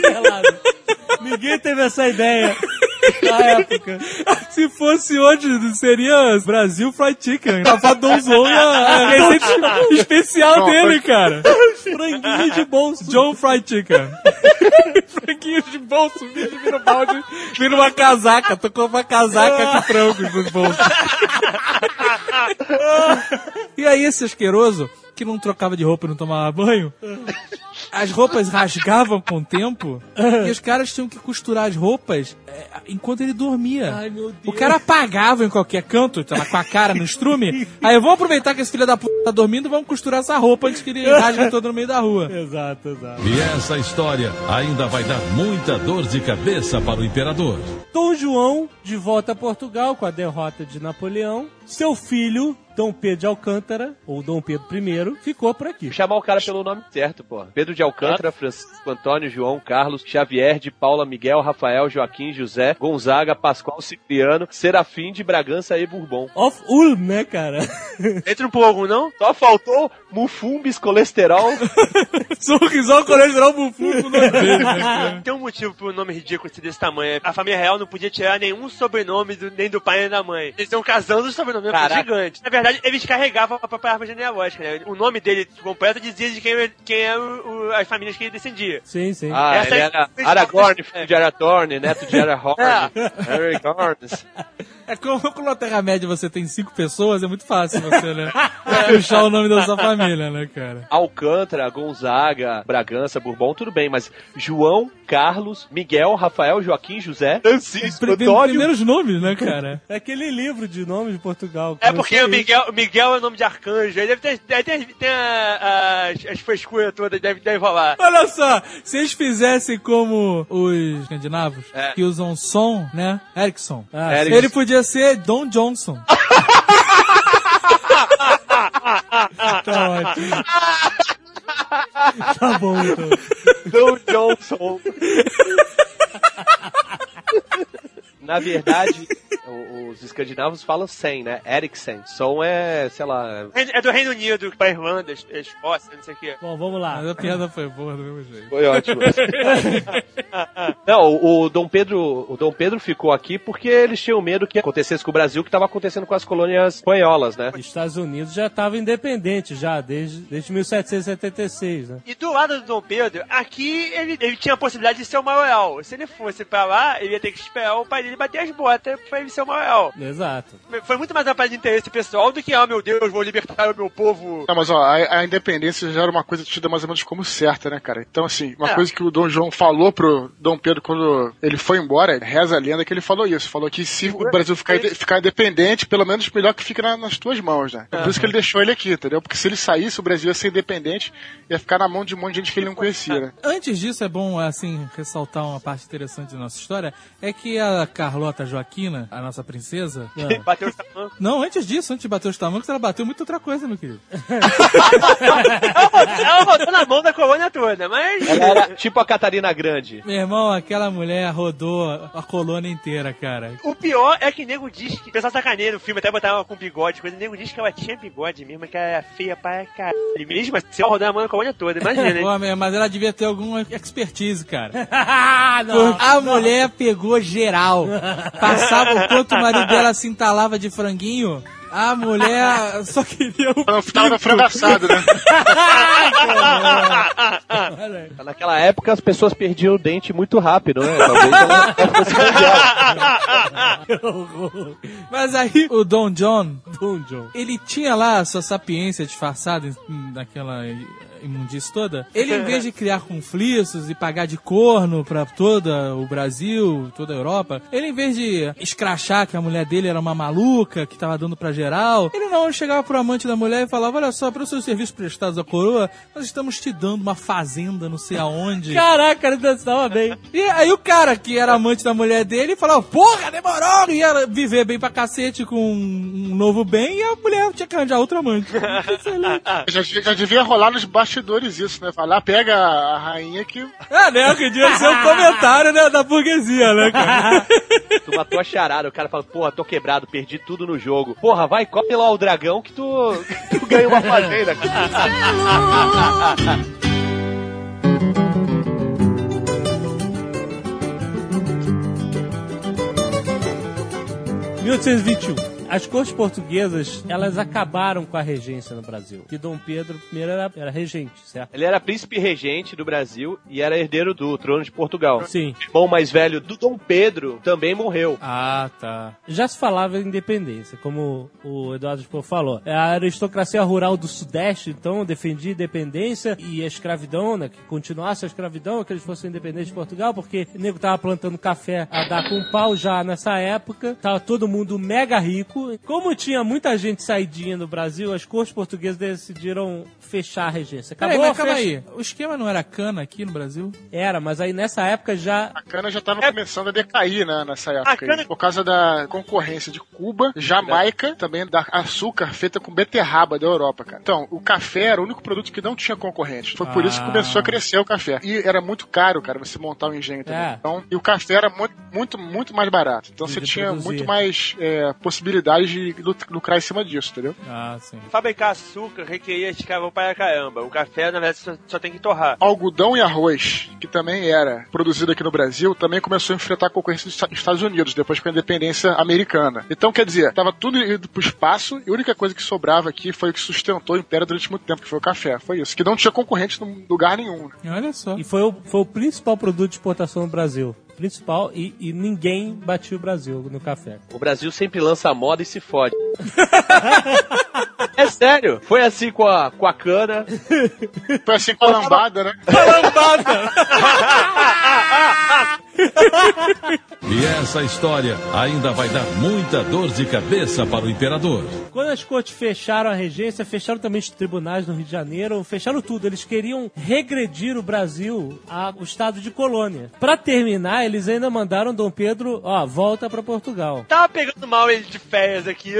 Pelado. Ninguém teve essa ideia na época. Se fosse hoje, seria Brasil Fried Chicken. Safadãozão e a, a receita especial dele, cara. Franguinho de bolso. John Fried Chicken. Franguinhos de bolso, vira, vira um balde, vira uma casaca. Tocou uma casaca com frangos nos bolsos. E aí esse asqueroso, que não trocava de roupa e não tomava banho, as roupas rasgavam com o tempo e os caras tinham que costurar as roupas é, enquanto ele dormia. Ai, meu Deus. O cara apagava em qualquer canto, tava com a cara no estrume. Aí eu vou aproveitar que esse filho da puta tá dormindo e vamos costurar essa roupa antes que ele rasgue todo no meio da rua. Exato, exato. E essa história ainda vai dar muita dor de cabeça para o imperador. Dom João, de volta a Portugal com a derrota de Napoleão. Seu filho, Dom Pedro de Alcântara, ou Dom Pedro I, ficou por aqui. Chamar o cara pelo nome certo, pô. Pedro de Alcântara, Francisco Antônio, João, Carlos, Xavier de Paula, Miguel, Rafael, Joaquim, José, Gonzaga, Pascoal, Cipriano, Serafim de Bragança e Bourbon. Of Ulm, né, cara? Entra um pouco, não? Só faltou mufumbis, colesterol. Sorrisão colesterol bufuco no dele, né? Tem um motivo pro nome ridículo ser desse tamanho. A família real não podia tirar nenhum sobrenome do- nem do pai nem da mãe. Eles estão casando os sobrenomes era Caraca. gigante. Na verdade, eles carregavam a própria árvore genealógica, né? O nome dele completo dizia de quem, quem é o- o- as famílias que ele descendia. Sim, sim. Ah, Essa ele é- era Aragorn, filho de Arathorn, neto de Aragorn. Aragorn. É como na Terra-média você tem cinco pessoas, é muito fácil você, né? Puxar o nome da sua família, né, cara? Alcântara, Gonzaga, Bragança, Bourbon, tudo bem, mas João, Carlos, Miguel, Rafael, Joaquim, José, Francisco, Pri- Antônio. Primeiros nomes, né, cara? É aquele livro de nomes de Portugal. É porque o. Miguel, Miguel é o nome de arcanjo. Aí deve ter, deve ter, tem a- as, as frescuras todas, deve, deve rolar. Olha só, se eles fizessem como os escandinavos, É. que usam som, né? Erickson. Ah, Erickson. Ele podia ser Don Johnson. tá ótimo. Tá bom, então. Don Johnson. Na verdade, os escandinavos falam sem, né? Eriksen. Som é, sei lá. É do Reino Unido, pra Irlanda, Es- Escócia, não sei o quê. Bom, vamos lá. Mas a piada foi boa do mesmo jeito. Foi ótimo. Não, o, o Dom Pedro, o Dom Pedro ficou aqui porque eles tinham medo que acontecesse com o Brasil o que estava acontecendo com as colônias espanholas, né? Os Estados Unidos já estava independente já, desde, desde 1776, né? E do lado do Dom Pedro, aqui ele, ele tinha a possibilidade de ser o maioral. Se ele fosse pra lá, ele ia ter que esperar o pai dele bater as botas pra ele ser o maioral. Exato. Foi muito mais uma parada de interesse pessoal do que, ah, meu Deus, vou libertar o meu povo. Não, mas ó, a, a independência já era uma coisa tida mais ou menos como certa, né, cara? Então, assim, uma É. coisa que o Dom João falou pro Dom Pedro quando ele foi embora, reza a lenda que ele falou isso. Falou que se o Brasil ficar, ficar independente, pelo menos melhor que fique na- nas tuas mãos, né? Por isso que ele deixou ele aqui, entendeu? Porque se ele saísse, o Brasil ia ser independente, ia ficar na mão de um monte de gente que ele não conhecia, né? Antes disso, é bom, assim, ressaltar uma parte interessante da nossa história, é que a Carlota Joaquina, a nossa princesa, esposa. Bateu o tamanco. Não, antes disso, antes de bater os tamancos, ela bateu muita outra coisa, meu querido. Ela botou na mão da colônia toda, mas. Ela era tipo a Catarina Grande. Meu irmão, aquela mulher rodou a colônia inteira, cara. O pior é que nego diz que. O pessoal sacaneia no filme, até botar com bigode, coisa. O nego diz que ela tinha bigode mesmo, que ela era feia pra caralho. Mesmo assim, ela rodou a mão na colônia toda, imagina, hein? Pô, mas ela devia ter alguma expertise, cara. Ah, não. A mulher pegou geral. Passava o quanto o marido dela se entalava de franguinho. A mulher só queria o No final da frango assado, né? Naquela época as pessoas perdiam o dente muito rápido, né? Talvez ela fosse. Mas aí o Don John, Don John. ele tinha lá a sua sapiência disfarçada naquela imundice toda. Ele, em vez de criar conflitos e pagar de corno pra todo o Brasil, toda a Europa, ele, em vez de escrachar que a mulher dele era uma maluca, que tava dando pra geral, ele não ele chegava pro amante da mulher e falava: Olha só, pelos seus serviços prestados à coroa, nós estamos te dando uma fazenda não sei aonde. Caraca, ele dançava bem. E aí o cara que era amante da mulher dele falava, porra, demorou! Ia viver bem pra cacete com um novo bem e a mulher tinha que arranjar outro amante. Já, já devia rolar nos bastidores isso, né? Vai lá, pega a rainha que. Ah, né? Que devia ser um comentário né, da burguesia, né, cara? Tu matou a charada, o cara fala, porra, tô quebrado, perdi tudo no jogo. Porra, vai, come lá o dragão que tu, tu ganha uma fazenda. cara. 1821. As cortes portuguesas, elas acabaram com a regência no Brasil. Que Dom Pedro I era, era regente, certo? Ele era príncipe regente do Brasil e era herdeiro do trono de Portugal. Sim. O irmão mais velho do Dom Pedro também morreu. Ah, tá. Já se falava em independência, como o Eduardo Spohr falou. É A aristocracia rural do Sudeste, então, defendia independência e a escravidão, né? Que continuasse a escravidão, que eles fossem independentes de Portugal, porque o nego tava plantando café a dar com pau já nessa época. Tava todo mundo mega rico. Como tinha muita gente saidinha no Brasil, as cortes portuguesas decidiram fechar a regência. Peraí, Acabou, mas calma fecha- aí. O esquema não era cana aqui no Brasil? Era, mas aí nessa época já A cana já tava começando a decair, né? Nessa época. Cana- aí, Por causa da concorrência de Cuba, Jamaica, também da açúcar feita com beterraba da Europa, cara. Então, o café era o único produto que não tinha concorrente. Foi por isso que Ah. começou a crescer o café. E era muito caro, cara, você montar um engenho também. É. Então, e o café era muito, muito, muito mais barato. Então E você tinha produzir. muito mais é, possibilidades de lu- lucrar em cima disso, entendeu? Ah, sim. Fabricar açúcar requeria escravão para caramba. O café, na verdade, só, só tem que torrar. Algodão e arroz, que também era produzido aqui no Brasil, também começou a enfrentar a concorrência dos Esta- Estados Unidos, depois com a independência americana. Então, quer dizer, tava tudo indo pro espaço e a única coisa que sobrava aqui foi o que sustentou o Império durante muito tempo, que foi o café. Foi isso. Que não tinha concorrente em lugar nenhum. Olha só. E foi o, foi o principal produto de exportação no Brasil. Principal, e, e ninguém batia o Brasil no café. O Brasil sempre lança moda e se fode. é sério, foi assim com a, com a cana. Foi assim com a lambada, né? E essa história ainda vai dar muita dor de cabeça para o imperador. Quando as cortes fecharam a regência, fecharam também os tribunais no Rio de Janeiro, fecharam tudo. Eles queriam regredir o Brasil ao estado de colônia. Pra terminar, eles ainda mandaram Dom Pedro, ó, volta pra Portugal. Tava pegando mal ele de férias aqui.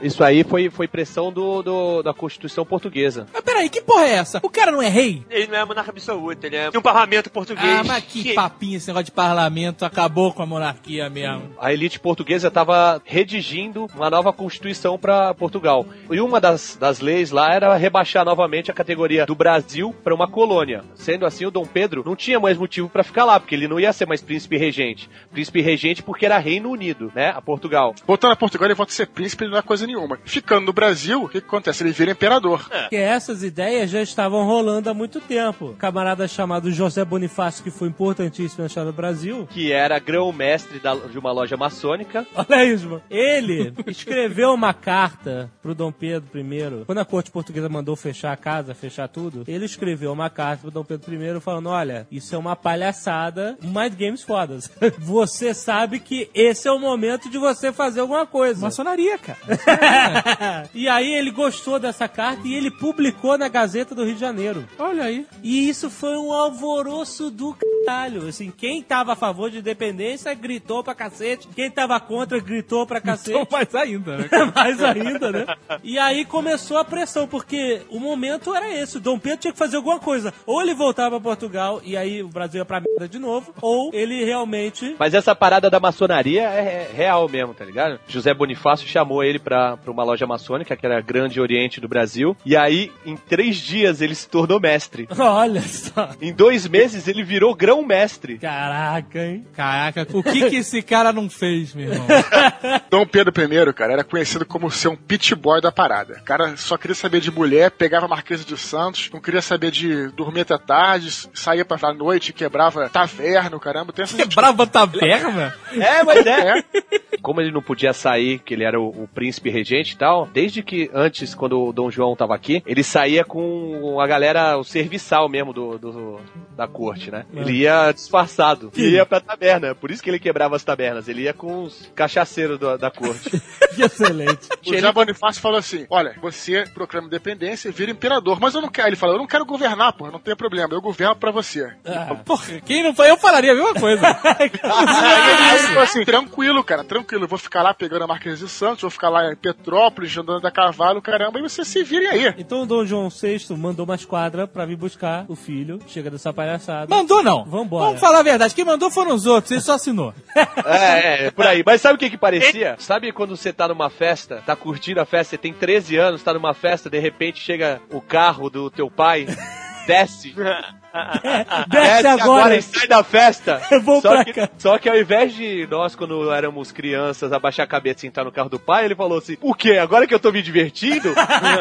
Isso aí foi, foi pressão do, do- da Constituição Portuguesa. Mas peraí, que porra é essa? O cara não é rei? Ele não é monarca absoluta, ele é um parlamento português. Ah, mas que papinho esse negócio de parlamento acabou com a monarquia mesmo. A elite portuguesa estava redigindo uma nova Constituição para Portugal. E uma das, das leis lá era rebaixar novamente a categoria do Brasil para uma colônia. Sendo assim, o Dom Pedro não tinha mais motivo para ficar lá, porque ele não ia ser mais príncipe regente. Príncipe regente porque era Reino Unido, né? A Portugal. Voltando a Portugal, ele volta a ser príncipe, ele não é coisa nenhuma. Ficando no Brasil, o que, acontece? Ele vira imperador. Porque essas ideias já estavam rolando há muito tempo. Camarada chamado José Bonifácio, que foi importantíssimo na história do Brasil, Que era grão-mestre da- de uma loja maçônica. Olha isso, mano. Ele escreveu uma carta pro Dom Pedro I. Quando a corte portuguesa mandou fechar a casa, fechar tudo, ele escreveu uma carta pro Dom Pedro I falando: Olha, isso é uma palhaçada, mind games fodas. Você sabe que esse é o momento de você fazer alguma coisa. Maçonaria, cara. e aí ele gostou dessa carta e ele publicou na Gazeta do Rio de Janeiro. Olha aí. E isso foi um alvoroço do caralho. Assim, quem tava a favor de gritou pra cacete. Quem tava contra gritou pra cacete. Então mais ainda, né? Mais ainda, né? E aí começou a pressão, porque o momento era esse. O Dom Pedro tinha que fazer alguma coisa. Ou ele voltava pra Portugal e aí o Brasil ia pra merda de novo, ou ele realmente. Mas essa parada da maçonaria é é real mesmo, tá ligado? José Bonifácio chamou ele pra, pra uma loja maçônica, que era a Grande Oriente do Brasil. E aí, em três dias, ele se tornou mestre. Olha só. Em dois meses, ele virou grão-mestre. Caraca, hein? Caraca, o que que esse cara não fez, meu irmão? Dom Pedro I, cara, era conhecido como ser um pit boy da parada. O cara só queria saber de mulher, pegava a Marquesa de Santos, não queria saber de dormir até tarde, saía pra noite, quebrava taverna, caramba. Tem essas Brava taverna? É, mas é. É. Como ele não podia sair, que ele era o, o príncipe regente e tal, desde que antes, quando o Dom João tava aqui, ele saía com a galera, o serviçal mesmo do, do- da corte, né? Ele ia disfarçado. Ele ia pra taberna. Por isso que ele quebrava as tabernas. Ele ia com os cachaceiros do- da corte. Que excelente. O José Bonifácio falou assim: Olha, você proclama independência e vira imperador, mas eu não quero. Ele falou: Eu não quero governar, porra, não tem problema, eu governo pra você. Porra, quem não foi, eu falaria a mesma coisa. Aí ele falou assim: Tranquilo, cara, tranquilo, eu vou ficar lá pegando a Marquesa de Santos, vou ficar lá em Petrópolis, andando a cavalo, caramba, e você se virem aí. Então o Dom João VI mandou uma esquadra pra vir buscar o filho. Chega dessa palhaçada. Mandou não. Vambora. Vamos falar a verdade. Quem mandou foram os outros, ele só assinou. É, é, por aí. Mas sabe o que que parecia? Sabe quando você tá numa festa, tá curtindo a festa, você tem 13 anos, tá numa festa, de repente chega o carro do teu pai, desce. Desce agora. e sai da festa. Eu vou só pra que, cá. Só que ao invés de nós, quando éramos crianças, abaixar a cabeça e sentar no carro do pai, ele falou assim: O quê? Agora que eu tô me divertindo?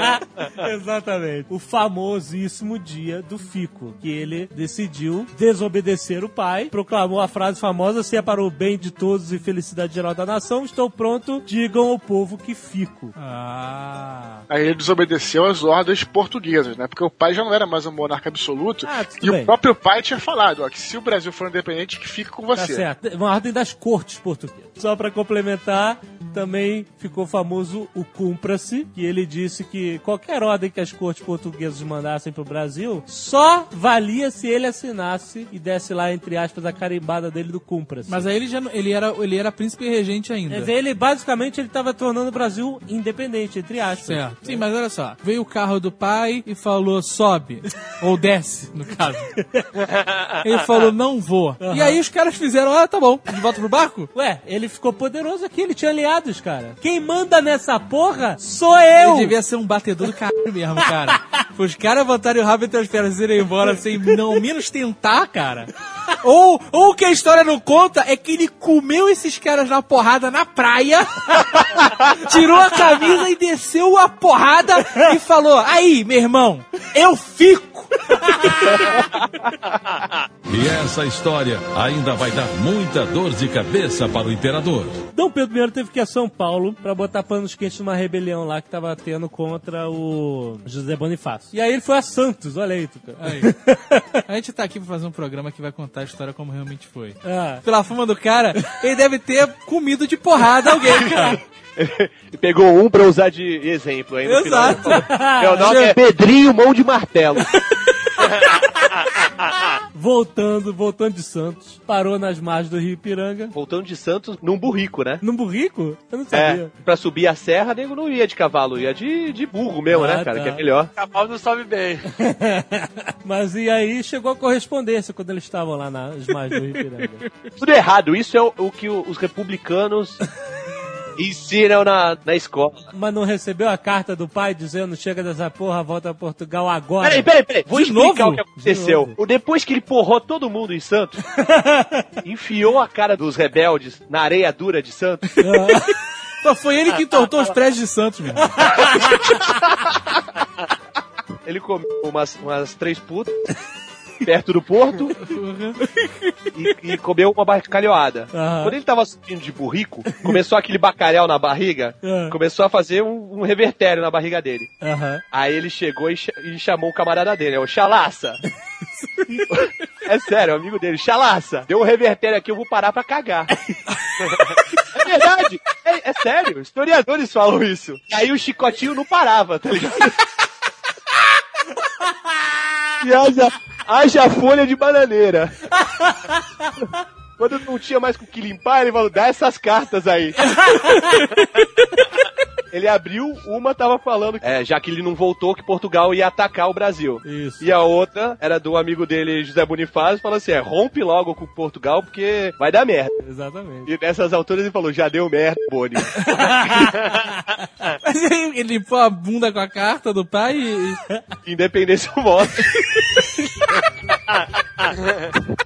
Exatamente. O famosíssimo dia do Fico, que ele decidiu desobedecer o pai, proclamou a frase famosa: se é para o bem de todos e felicidade geral da nação, estou pronto, digam ao povo que fico. Ah. Aí ele desobedeceu às ordens portuguesas, né? Porque o pai já não era mais um monarca absoluto. Ah, tudo e bem. o próprio pai tinha falado, ó, que se o Brasil for independente, que fique com Tá você. certo. Uma ordem das cortes portuguesas. Só pra complementar, também ficou famoso o cumpra-se, que ele disse que qualquer ordem que as cortes portuguesas mandassem pro Brasil só valia se ele assinasse e desse lá, entre aspas, a carimbada dele do cumpra-se. Mas aí ele já ele era, ele era príncipe regente ainda. Quer dizer, ele basicamente ele tava tornando o Brasil independente, entre aspas. Certo. Sim, mas olha só. Veio o carro do pai e falou, sobe. Ou desce, no caso. Ele falou, não vou. E aí os caras fizeram, ah, tá bom, de volta pro barco? Ué, ele ficou poderoso aqui, ele tinha aliados, cara. Quem manda nessa porra sou eu! Ele devia ser um batedor do caralho mesmo, cara. Os caras botarem o rabo entre as pernas e irem embora sem não menos tentar, cara. Ou, ou o que a história não conta é que ele comeu esses caras na porrada na praia, tirou a camisa e desceu a porrada e falou: Aí, meu irmão, eu fico. E essa história ainda vai dar muita dor de cabeça para o imperador. Dom Pedro I teve que ir a São Paulo pra botar panos quentes numa rebelião lá que tava tendo contra o José Bonifácio. E aí ele foi a Santos, olha aí, Tuca. Aí. A gente tá aqui pra fazer um programa que vai contar a história como realmente foi. Ah, Pela fama do cara, ele deve ter comido de porrada alguém, cara. e pegou um pra usar de exemplo aí no final. Exato. Meu nome é Pedrinho Mão de Martelo. voltando, voltando de Santos, parou nas margens do Rio Ipiranga. Voltando de Santos num burrico, né? Num burrico? Eu não É, sabia. pra subir a serra, nego não ia de cavalo, ia de, de burro mesmo, Ah, né, cara? tá. Que é melhor. Cavalo não sobe bem. Mas e aí chegou a correspondência quando eles estavam lá nas margens do Rio Ipiranga. Tudo errado. Isso é o, o que os republicanos ensinam na, na escola. Mas não recebeu a carta do pai dizendo chega dessa porra, volta a Portugal agora? Peraí, peraí, peraí. Vou De explicar novo? o que aconteceu. De O Depois que ele porrou todo mundo em Santos, enfiou a cara dos rebeldes na areia dura de Santos. Pô, foi ele que entortou os prédios de Santos, meu. Ele comeu umas, umas três putas perto do porto e, e comeu uma bacalhoada. Aham. Quando ele tava subindo de burrico, começou aquele bacalhau na barriga, Ah. começou a fazer um, um revertério na barriga dele. Aham. Aí ele chegou e, cha- e chamou o camarada dele, é o Chalaça. é sério, o amigo dele, Chalaça, deu um revertério aqui, eu vou parar pra cagar. é verdade, é, é sério, historiadores falam isso. E aí o chicotinho não parava, tá ligado? E haja, haja folha de bananeira. Quando não tinha mais com o que limpar, ele falou, dá essas cartas aí. ele abriu, uma tava falando, é, já que ele não voltou, que Portugal ia atacar o Brasil. Isso. E a outra era do amigo dele, José Bonifácio, falou assim, é, rompe logo com Portugal, porque vai dar merda. Exatamente. E nessas alturas ele falou, já deu merda, Boni. Mas aí ele limpou a bunda com a carta do pai e. Independência ou morte.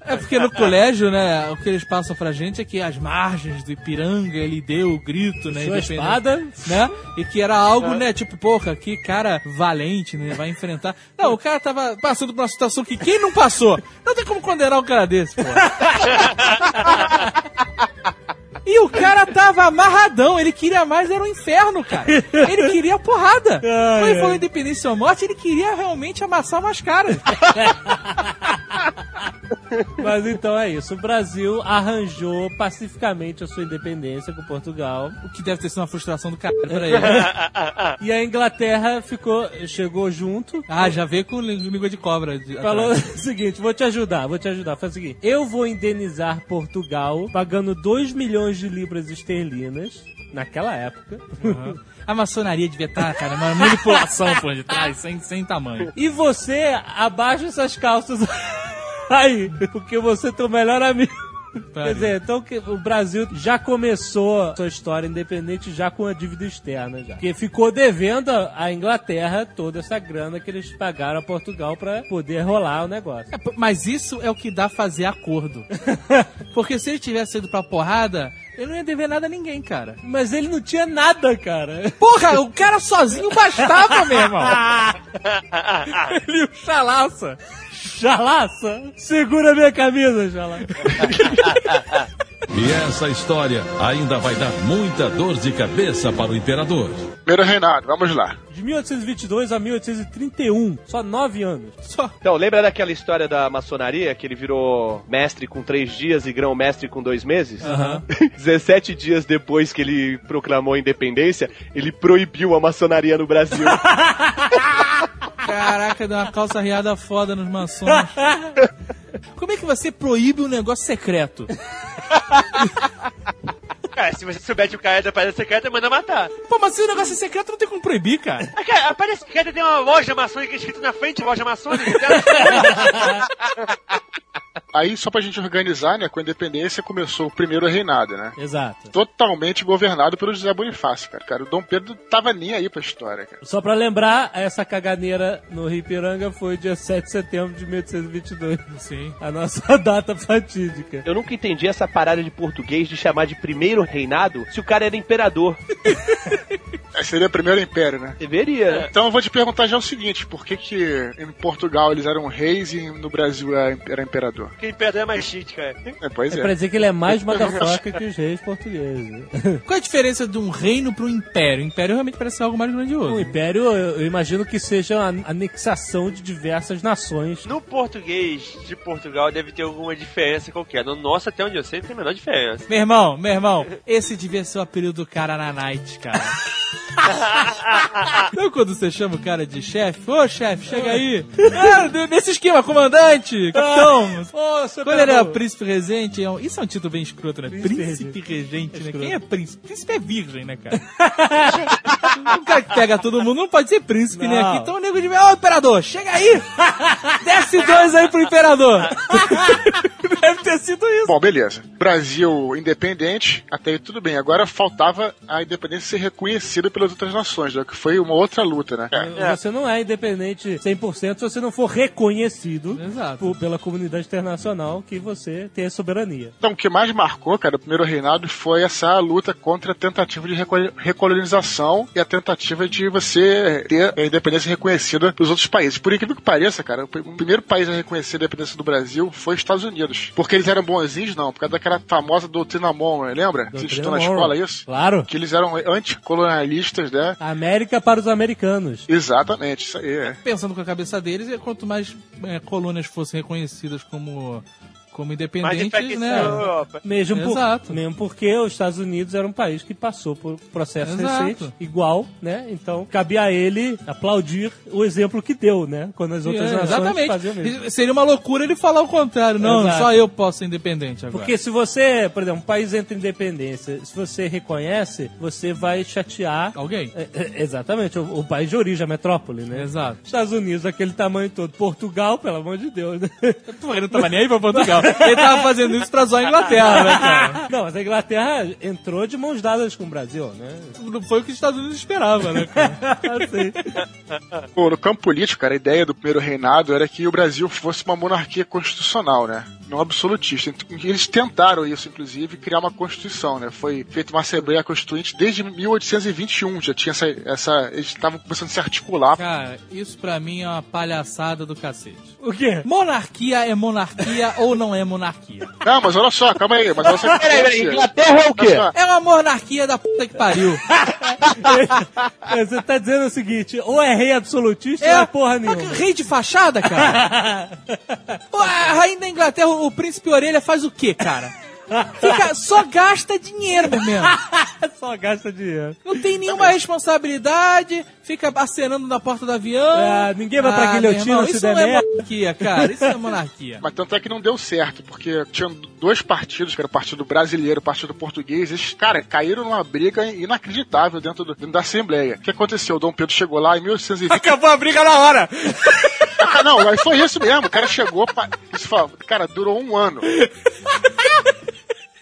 É porque no colégio, né, o que eles passam pra gente é que as margens do Ipiranga ele deu o grito, né? Sua espada. né? E que era algo, né, tipo, porra, que cara valente, né? Vai enfrentar. Não, o cara tava passando por uma situação que quem não passou? Não tem como condenar um cara desse, pô. E o cara tava amarradão, ele queria mais, era o inferno, cara. Ele queria porrada. Ai, Quando ele falou independência ou morte, ele queria realmente amassar umas caras. Mas então é isso. O Brasil arranjou pacificamente a sua independência com Portugal. O que deve ter sido uma frustração do caralho pra ele. E a Inglaterra ficou, chegou junto. Ah, já veio com língua de cobra. de- Falou o seguinte, vou te ajudar, vou te ajudar. Faz o seguinte, eu vou indenizar Portugal pagando 2 milhões de libras esterlinas naquela época. A maçonaria devia estar, cara, uma manipulação por de trás, sem, sem tamanho. E você abaixa essas calças aí, porque você é teu melhor amigo. Quer dizer, então que o Brasil já começou sua história independente já com a dívida externa já. Porque ficou devendo à Inglaterra toda essa grana que eles pagaram a Portugal pra poder rolar o negócio. É, mas isso é o que dá fazer acordo. Porque se ele tivesse ido pra porrada, ele não ia dever nada a ninguém, cara. Mas ele não tinha nada, cara. Porra, o cara sozinho bastava, meu irmão. Ele e o chalaça. Chalaça! Segura minha camisa, Chalaça. E essa história ainda vai dar muita dor de cabeça para o imperador. Primeiro reinado, vamos lá. De 1822 a 1831, só nove anos. Só. Então, lembra daquela história da maçonaria, que ele virou mestre com três dias e grão-mestre com dois meses? Aham. 17 dias depois que ele proclamou a independência, ele proibiu a maçonaria no Brasil. Caraca, deu uma calça riada foda nos maçons. Como é que você proíbe um negócio secreto? Cara, se você souber que o cara é da parada secreta, manda matar. Pô, mas se o negócio é secreto, não tem como proibir, cara. Ah, cara, a parada secreta tem uma loja maçônica escrito na frente, loja maçônica. Aí, só pra gente organizar, né, com a independência começou o primeiro reinado, né? Exato. Totalmente governado pelo José Bonifácio, cara. cara. O Dom Pedro tava nem aí pra história, cara. Só pra lembrar, essa caganeira no Rio Ipiranga foi dia 7 de setembro de 1822. Sim. A nossa data fatídica. Eu nunca entendi essa parada de português de chamar de primeiro reinado se o cara era imperador. Aí seria o primeiro império, né? Deveria, né? Então eu vou te perguntar já o seguinte, por que que em Portugal eles eram reis e no Brasil era imperador? Porque imperador é mais chique, cara. É, pois É é. pra dizer que ele é mais motherfucker que os reis portugueses. Qual é a diferença de um reino para um império? O império realmente parece ser algo mais grandioso. O império, eu eu imagino que seja a anexação de diversas nações. No português de Portugal deve ter alguma diferença qualquer. No nosso, até onde eu sei, não tem a menor diferença. Meu irmão, meu irmão, esse devia ser o apelido do cara na night, cara. Então quando você chama o cara de chefe, ô chefe, chega aí. Ah, nesse esquema, comandante, capitão. Ô, seu Quando ele era imperador. príncipe regente, é um- isso é um título bem escroto, né? Príncipe Príncipe, regente, né? Escroto. Quem é príncipe? Príncipe é virgem, né, cara? um cara que pega todo mundo não pode ser príncipe, né? Não. Aqui, então o nego de ô imperador, chega aí! Desce dois aí pro imperador! Deve ter sido isso. Bom, beleza. Brasil independente, até aí tudo bem. Agora faltava a independência ser reconhecida pelas outras nações, né? que foi uma outra luta, né? Você não é independente 100% se você não for reconhecido Exato. por- pela comunidade internacional que você tem a soberania. Então, o que mais marcou, cara, o primeiro reinado foi essa luta contra a tentativa de reco- recolonização e a tentativa de você ter a independência reconhecida pelos outros países. Por incrível que pareça, cara, o pr- o primeiro país a reconhecer a independência do Brasil foi os Estados Unidos. Porque eles eram bonzinhos, não, por causa daquela famosa doutrina Monroe, lembra? Você Doutrina estudou na escola isso? Claro. Que eles eram anticolonialistas, né? América para os americanos. Exatamente, isso aí. é. Pensando com a cabeça deles, é quanto mais é, colônias fossem reconhecidas como como independentes, né? na Europa. Mesmo, por- Exato. mesmo porque os Estados Unidos era um país que passou por processo Exato. recente, igual, né? Então, cabia a ele aplaudir o exemplo que deu, né? Quando as outras É, nações faziam mesmo. exatamente. Seria uma loucura ele falar o contrário. Não, Exato. só eu posso ser independente agora. Porque se você, por exemplo, um país entra em independência, se você reconhece, você vai chatear. Alguém. É, é, exatamente, o, o país de origem, a metrópole, né? Exato. Estados Unidos, aquele tamanho todo. Portugal, pelo amor de Deus, né? Ele não tava nem aí pra Portugal. Ele tava fazendo isso pra zoar a Inglaterra, né, cara? Não, mas a Inglaterra entrou de mãos dadas com o Brasil, né? Não foi o que os Estados Unidos esperavam, né, cara? Assim. Pô, no campo político, cara, a ideia do primeiro reinado era que o Brasil fosse uma monarquia constitucional, né? Não absolutista. Eles tentaram isso, inclusive, criar uma constituição, né? Foi feita uma Assembleia Constituinte desde 1821. Já tinha essa. essa eles estavam começando a se articular. Cara, isso pra mim é uma palhaçada do cacete. O quê? Monarquia é monarquia ou não é monarquia? Não, mas olha só, calma aí. Mas olha só. Peraí, peraí, Inglaterra é o quê? É uma monarquia da puta que pariu. É, Você tá dizendo o seguinte, ou é rei absolutista ou é porra nenhuma. Rei de fachada, cara? Pô, a rainha da Inglaterra, o príncipe Orelha faz o quê, cara? Fica, só gasta dinheiro, mesmo. Só gasta dinheiro. Não tem nenhuma responsabilidade, fica acenando na porta do avião. Ah, ninguém vai pra meu guilhotina irmão, se Isso der não é monarquia, cara. Isso é monarquia. Mas tanto é que não deu certo, porque tinham dois partidos, que era o Partido Brasileiro e o Partido Português, eles, cara, caíram numa briga inacreditável dentro, do- dentro da Assembleia. O que aconteceu? O Dom Pedro chegou lá em 1820. Acabou a briga na hora. Ah, não, aí foi isso mesmo. O cara chegou, pa... isso falou, cara, durou um ano. Chegou,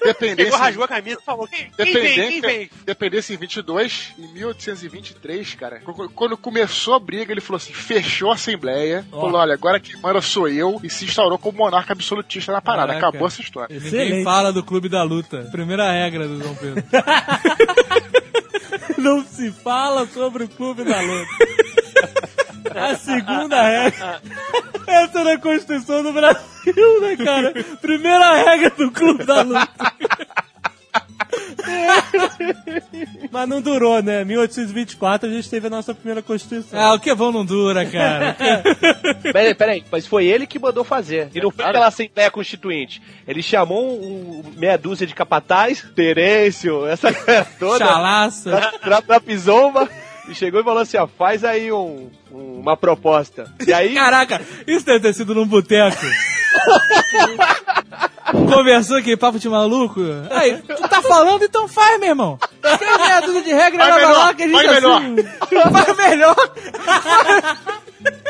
Dependência, rasgou a camisa e falou: quem, quem vem? Quem dependência, vem? dependência em 22, em 1823, cara. Quando- começou a briga, ele falou assim: fechou a Assembleia, falou: olha, agora quem manda sou eu, e se instaurou como monarca absolutista na parada. Caraca. Acabou essa história. Ninguém Excelente. fala do clube da luta. Primeira regra do Dom Pedro. Não se fala sobre o clube da luta. A segunda regra. Essa é na Constituição do Brasil, né, cara? Primeira regra do clube da luta. Mas não durou, né? 1824 a gente teve a nossa primeira Constituição. Ah, o que é bom não dura, cara. Peraí, peraí, mas foi ele que mandou fazer. E não foi aquela Assembleia Constituinte. Ele chamou um, um meia dúzia de capataz, Terêncio, essa galera toda. Chalaça. Tra, trapizomba. E chegou e falou assim, ó, faz aí um, um- uma proposta. E aí, Caraca, isso deve ter sido num boteco. Conversou aqui, papo de maluco. Aí, tu tá falando, então faz, meu irmão. Tem meia dúzia de regra Vai melhor, lá que a gente vai melhor. assim, melhor.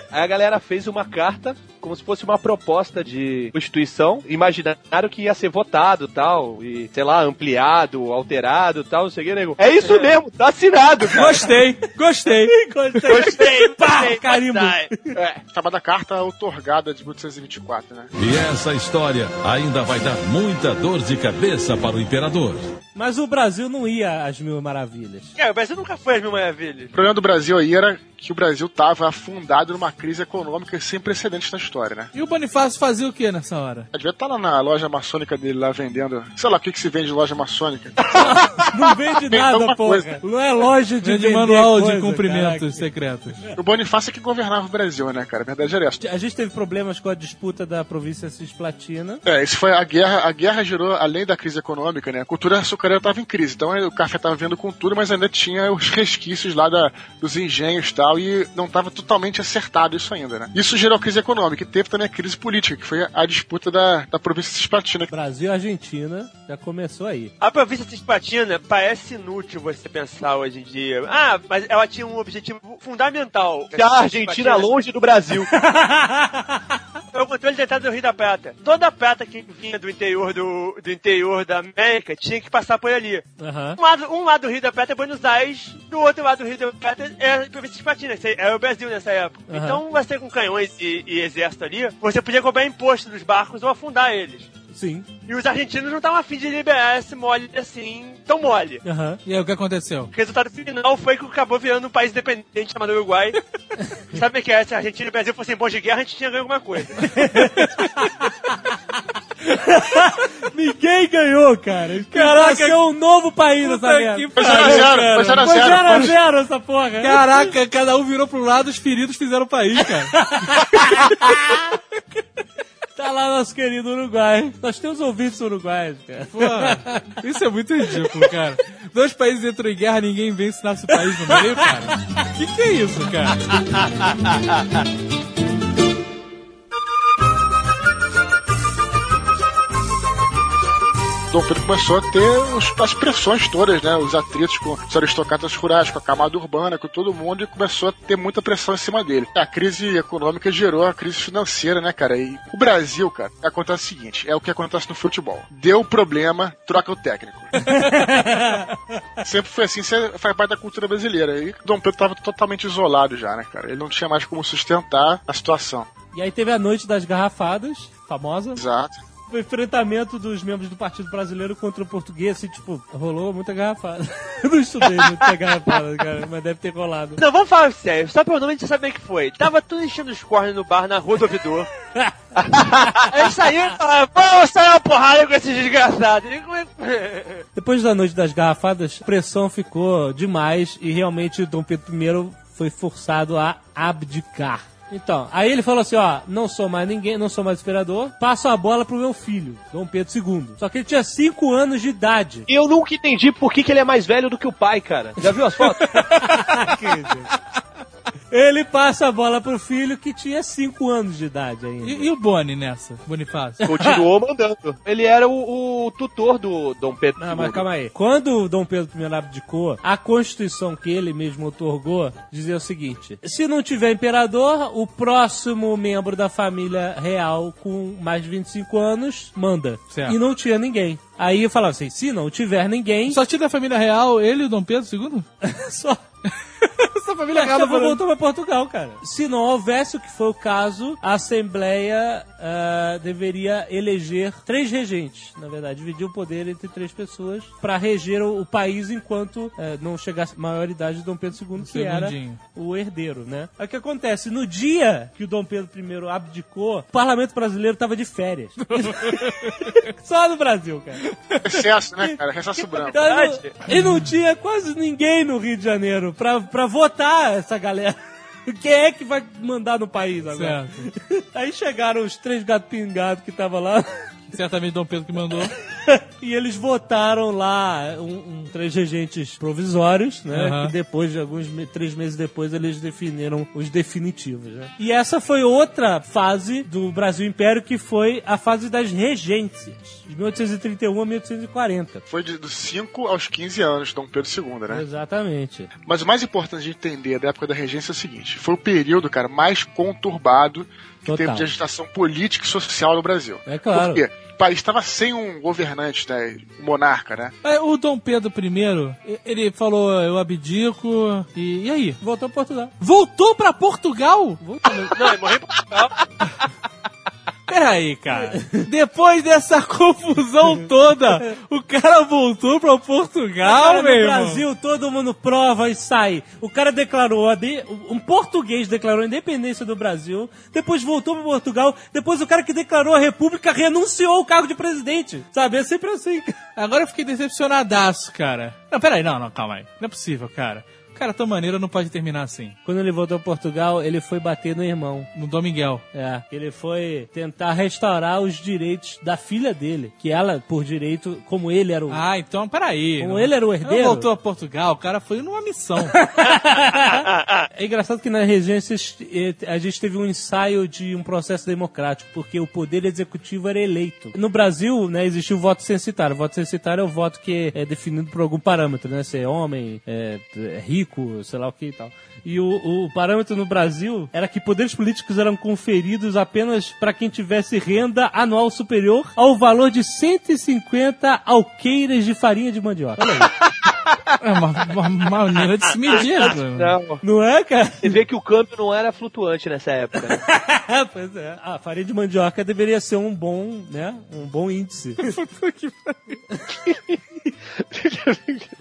aí a galera fez uma carta como se fosse uma proposta de constituição. Imaginaram que ia ser votado tal, e sei lá, ampliado, alterado tal, não sei o que, nego. É isso mesmo, tá assinado, cara. Gostei, gostei. Gostei, Pá, gostei, carimbo. gostei. É. Chamada Carta Outorgada de 1824, né? E essa história ainda vai dar muita dor de cabeça para o imperador. Mas o Brasil não ia às mil maravilhas. É, o Brasil nunca foi as mil maravilhas. O problema do Brasil aí era que o Brasil estava afundado numa crise econômica sem precedentes na história, né? E o Bonifácio fazia o que nessa hora? Devia estar lá na loja maçônica dele, lá vendendo. Sei lá o que, que se vende em loja maçônica. Não vende nada, coisa. Não é loja de manual coisa, de cumprimentos caraca. secretos. O Bonifácio é que governava o Brasil, né, cara? A verdade era essa. A gente teve problemas com a disputa da província Cisplatina. É, isso foi a guerra. A guerra gerou, além da crise econômica, né? A cultura açucareira estava em crise. Então o café estava vendo com tudo, mas ainda tinha os resquícios lá da, dos engenhos e tal, e não estava totalmente acertado isso ainda, né? Isso gerou crise econômica e teve também a crise política, que foi a, a disputa da, da província cisplatina. Brasil e Argentina já começou aí. A província cisplatina parece inútil você pensar hoje em dia. Ah, mas ela tinha um objetivo fundamental. Que a Argentina longe do Brasil. É o controle da entrada do Rio da Prata. Toda a prata que vinha do interior do, do interior da América tinha que passar por ali. Aham. Um lado, um lado do Rio da Prata é Buenos Aires, do outro lado do Rio da Prata é a província de Patina, era o Brasil nessa época. Aham. Então, você com canhões e, e exército ali, você podia cobrar imposto dos barcos ou afundar eles. Sim. E os argentinos não estavam afim de liberar esse mole assim, tão mole. Aham. E aí, o que aconteceu? O resultado final foi que acabou virando um país independente chamado Uruguai. Sabe o que é? Se a Argentina e o Brasil fossem bons de guerra, a gente tinha ganho alguma coisa. Ninguém ganhou, cara. Caraca. Nasceu um novo país nessa Puta merda. Foi 0 a pariu, 0 cara. foi 0 a Foi 0 a 0 0 essa porra. Caraca, cada um virou pro lado, os feridos fizeram o país, cara. Tá lá nosso querido Uruguai. Nós temos ouvintes uruguaios, cara. Pô, isso é muito ridículo, cara. Dois países entram em guerra, ninguém vence, nasce o país no meio, cara. Que que é isso, cara? Dom Pedro começou a ter os- as pressões todas, né? Os atritos com os aristocratas rurais, com a camada urbana, com todo mundo, e começou a ter muita pressão em cima dele. A crise econômica gerou a crise financeira, né, cara? E o Brasil, cara, acontece o seguinte: é o que acontece no futebol. Deu problema, troca o técnico. Sempre foi assim, faz parte da cultura brasileira. E Dom Pedro estava totalmente isolado já, né, cara? Ele não tinha mais como sustentar a situação. E aí teve a noite das garrafadas, famosa. Exato. O enfrentamento dos membros do Partido Brasileiro contra o português, assim, tipo, rolou muita garrafada. Eu não estudei muita garrafada, cara, mas deve ter rolado. Não, vamos falar sério. Só pelo nome a gente sabe bem que foi. Tava tudo enchendo os cornos no bar na rua do ouvidor. Aí saiu e falava, vamos sair uma porrada com esses desgraçados. É Depois da noite das garrafadas, a pressão ficou demais e realmente Dom Pedro I foi forçado a abdicar. Então, aí ele falou assim, ó, não sou mais ninguém, não sou mais imperador, passo a bola pro meu filho, Dom Pedro II. Só que ele tinha 5 anos de idade. Eu nunca entendi por que, que ele é mais velho do que o pai, cara. Já viu as fotos? Ele passa a bola pro filho que tinha 5 anos de idade ainda. E, e o Boni nessa, Bonifácio? Continuou mandando. Ele era o, o tutor do Dom Pedro Não, II. mas calma aí. Quando o Dom Pedro I abdicou, a Constituição que ele mesmo otorgou dizia o seguinte: se não tiver imperador, o próximo membro da família real com mais de 25 anos manda. Certo. E não tinha ninguém. Aí eu falava assim: se não tiver ninguém, Só tinha da família real ele e o Dom Pedro II? só. Família não voltou pra Portugal, cara. Se não houvesse o que foi o caso, a Assembleia ah, deveria eleger três regentes. Na verdade, dividir o poder entre três pessoas pra reger o, o país enquanto eh, não chegasse a maioridade de Dom Pedro II, que era o herdeiro, né? Aí o que acontece? No dia que o Dom Pedro I abdicou, o parlamento brasileiro tava de férias. Só no Brasil, cara. Excesso, né, cara? Recesso branco. Então, não- e não tinha quase ninguém no Rio de Janeiro pra, pra votar essa galera. Quem é que vai mandar no país agora? Certo. Aí chegaram os três gatos pingados que estavam lá Certamente Dom Pedro que mandou. e eles votaram lá um, um- três regentes provisórios, né? Aham. Que depois de alguns três meses depois eles definiram os definitivos, né? E essa foi outra fase do Brasil Império que foi a fase das regências, de 1831 a 1840. Foi de, dos 5 aos 15 anos, Dom Pedro II, né? Exatamente. Mas o mais importante de entender da época da regência é o seguinte: foi o período, cara, mais conturbado que Total. teve de agitação política e social no Brasil. É claro. Por quê? O país estava sem um governante, né? Um monarca, né? É, O Dom Pedro I, ele falou, eu abdico, e, e aí? Voltou a Portugal. Voltou pra Portugal? Voltou, Não, ele morreu em Portugal. Peraí, cara. Depois dessa confusão toda, o cara voltou pra Portugal, Cara, meu no. Brasil, todo mundo prova e sai. O cara declarou, de- um português declarou a independência do Brasil, depois voltou para Portugal, depois o cara que declarou a república renunciou ao cargo de presidente. Sabe? É sempre assim. Agora eu fiquei decepcionadaço, cara. Não, peraí, não, não, calma aí. Não é possível, cara. Cara tão maneiro não pode terminar assim. Quando ele voltou a Portugal, ele foi bater no irmão. No Dom Miguel. É, ele foi tentar restaurar os direitos da filha dele, que ela, por direito, como ele era o... Ah, então peraí. Como não- ele era o herdeiro. voltou a Portugal, o cara foi numa missão. É engraçado que nas regências eh, a gente teve um ensaio de um processo democrático, porque o poder executivo era eleito. No Brasil, né, existiu o voto censitário. O voto censitário é o voto que é definido por algum parâmetro, né? Se é homem, é, é sei lá o que e tal. E o, o parâmetro no Brasil era que poderes políticos eram conferidos apenas para quem tivesse renda anual superior ao valor de 150 alqueiras de farinha de mandioca. Olha aí. É uma, uma maneira de se medir. cara. Não. Não é, cara? Você vê que o câmbio não era flutuante nessa época. né? pois é. A farinha de mandioca deveria ser um bom, né? Um bom índice.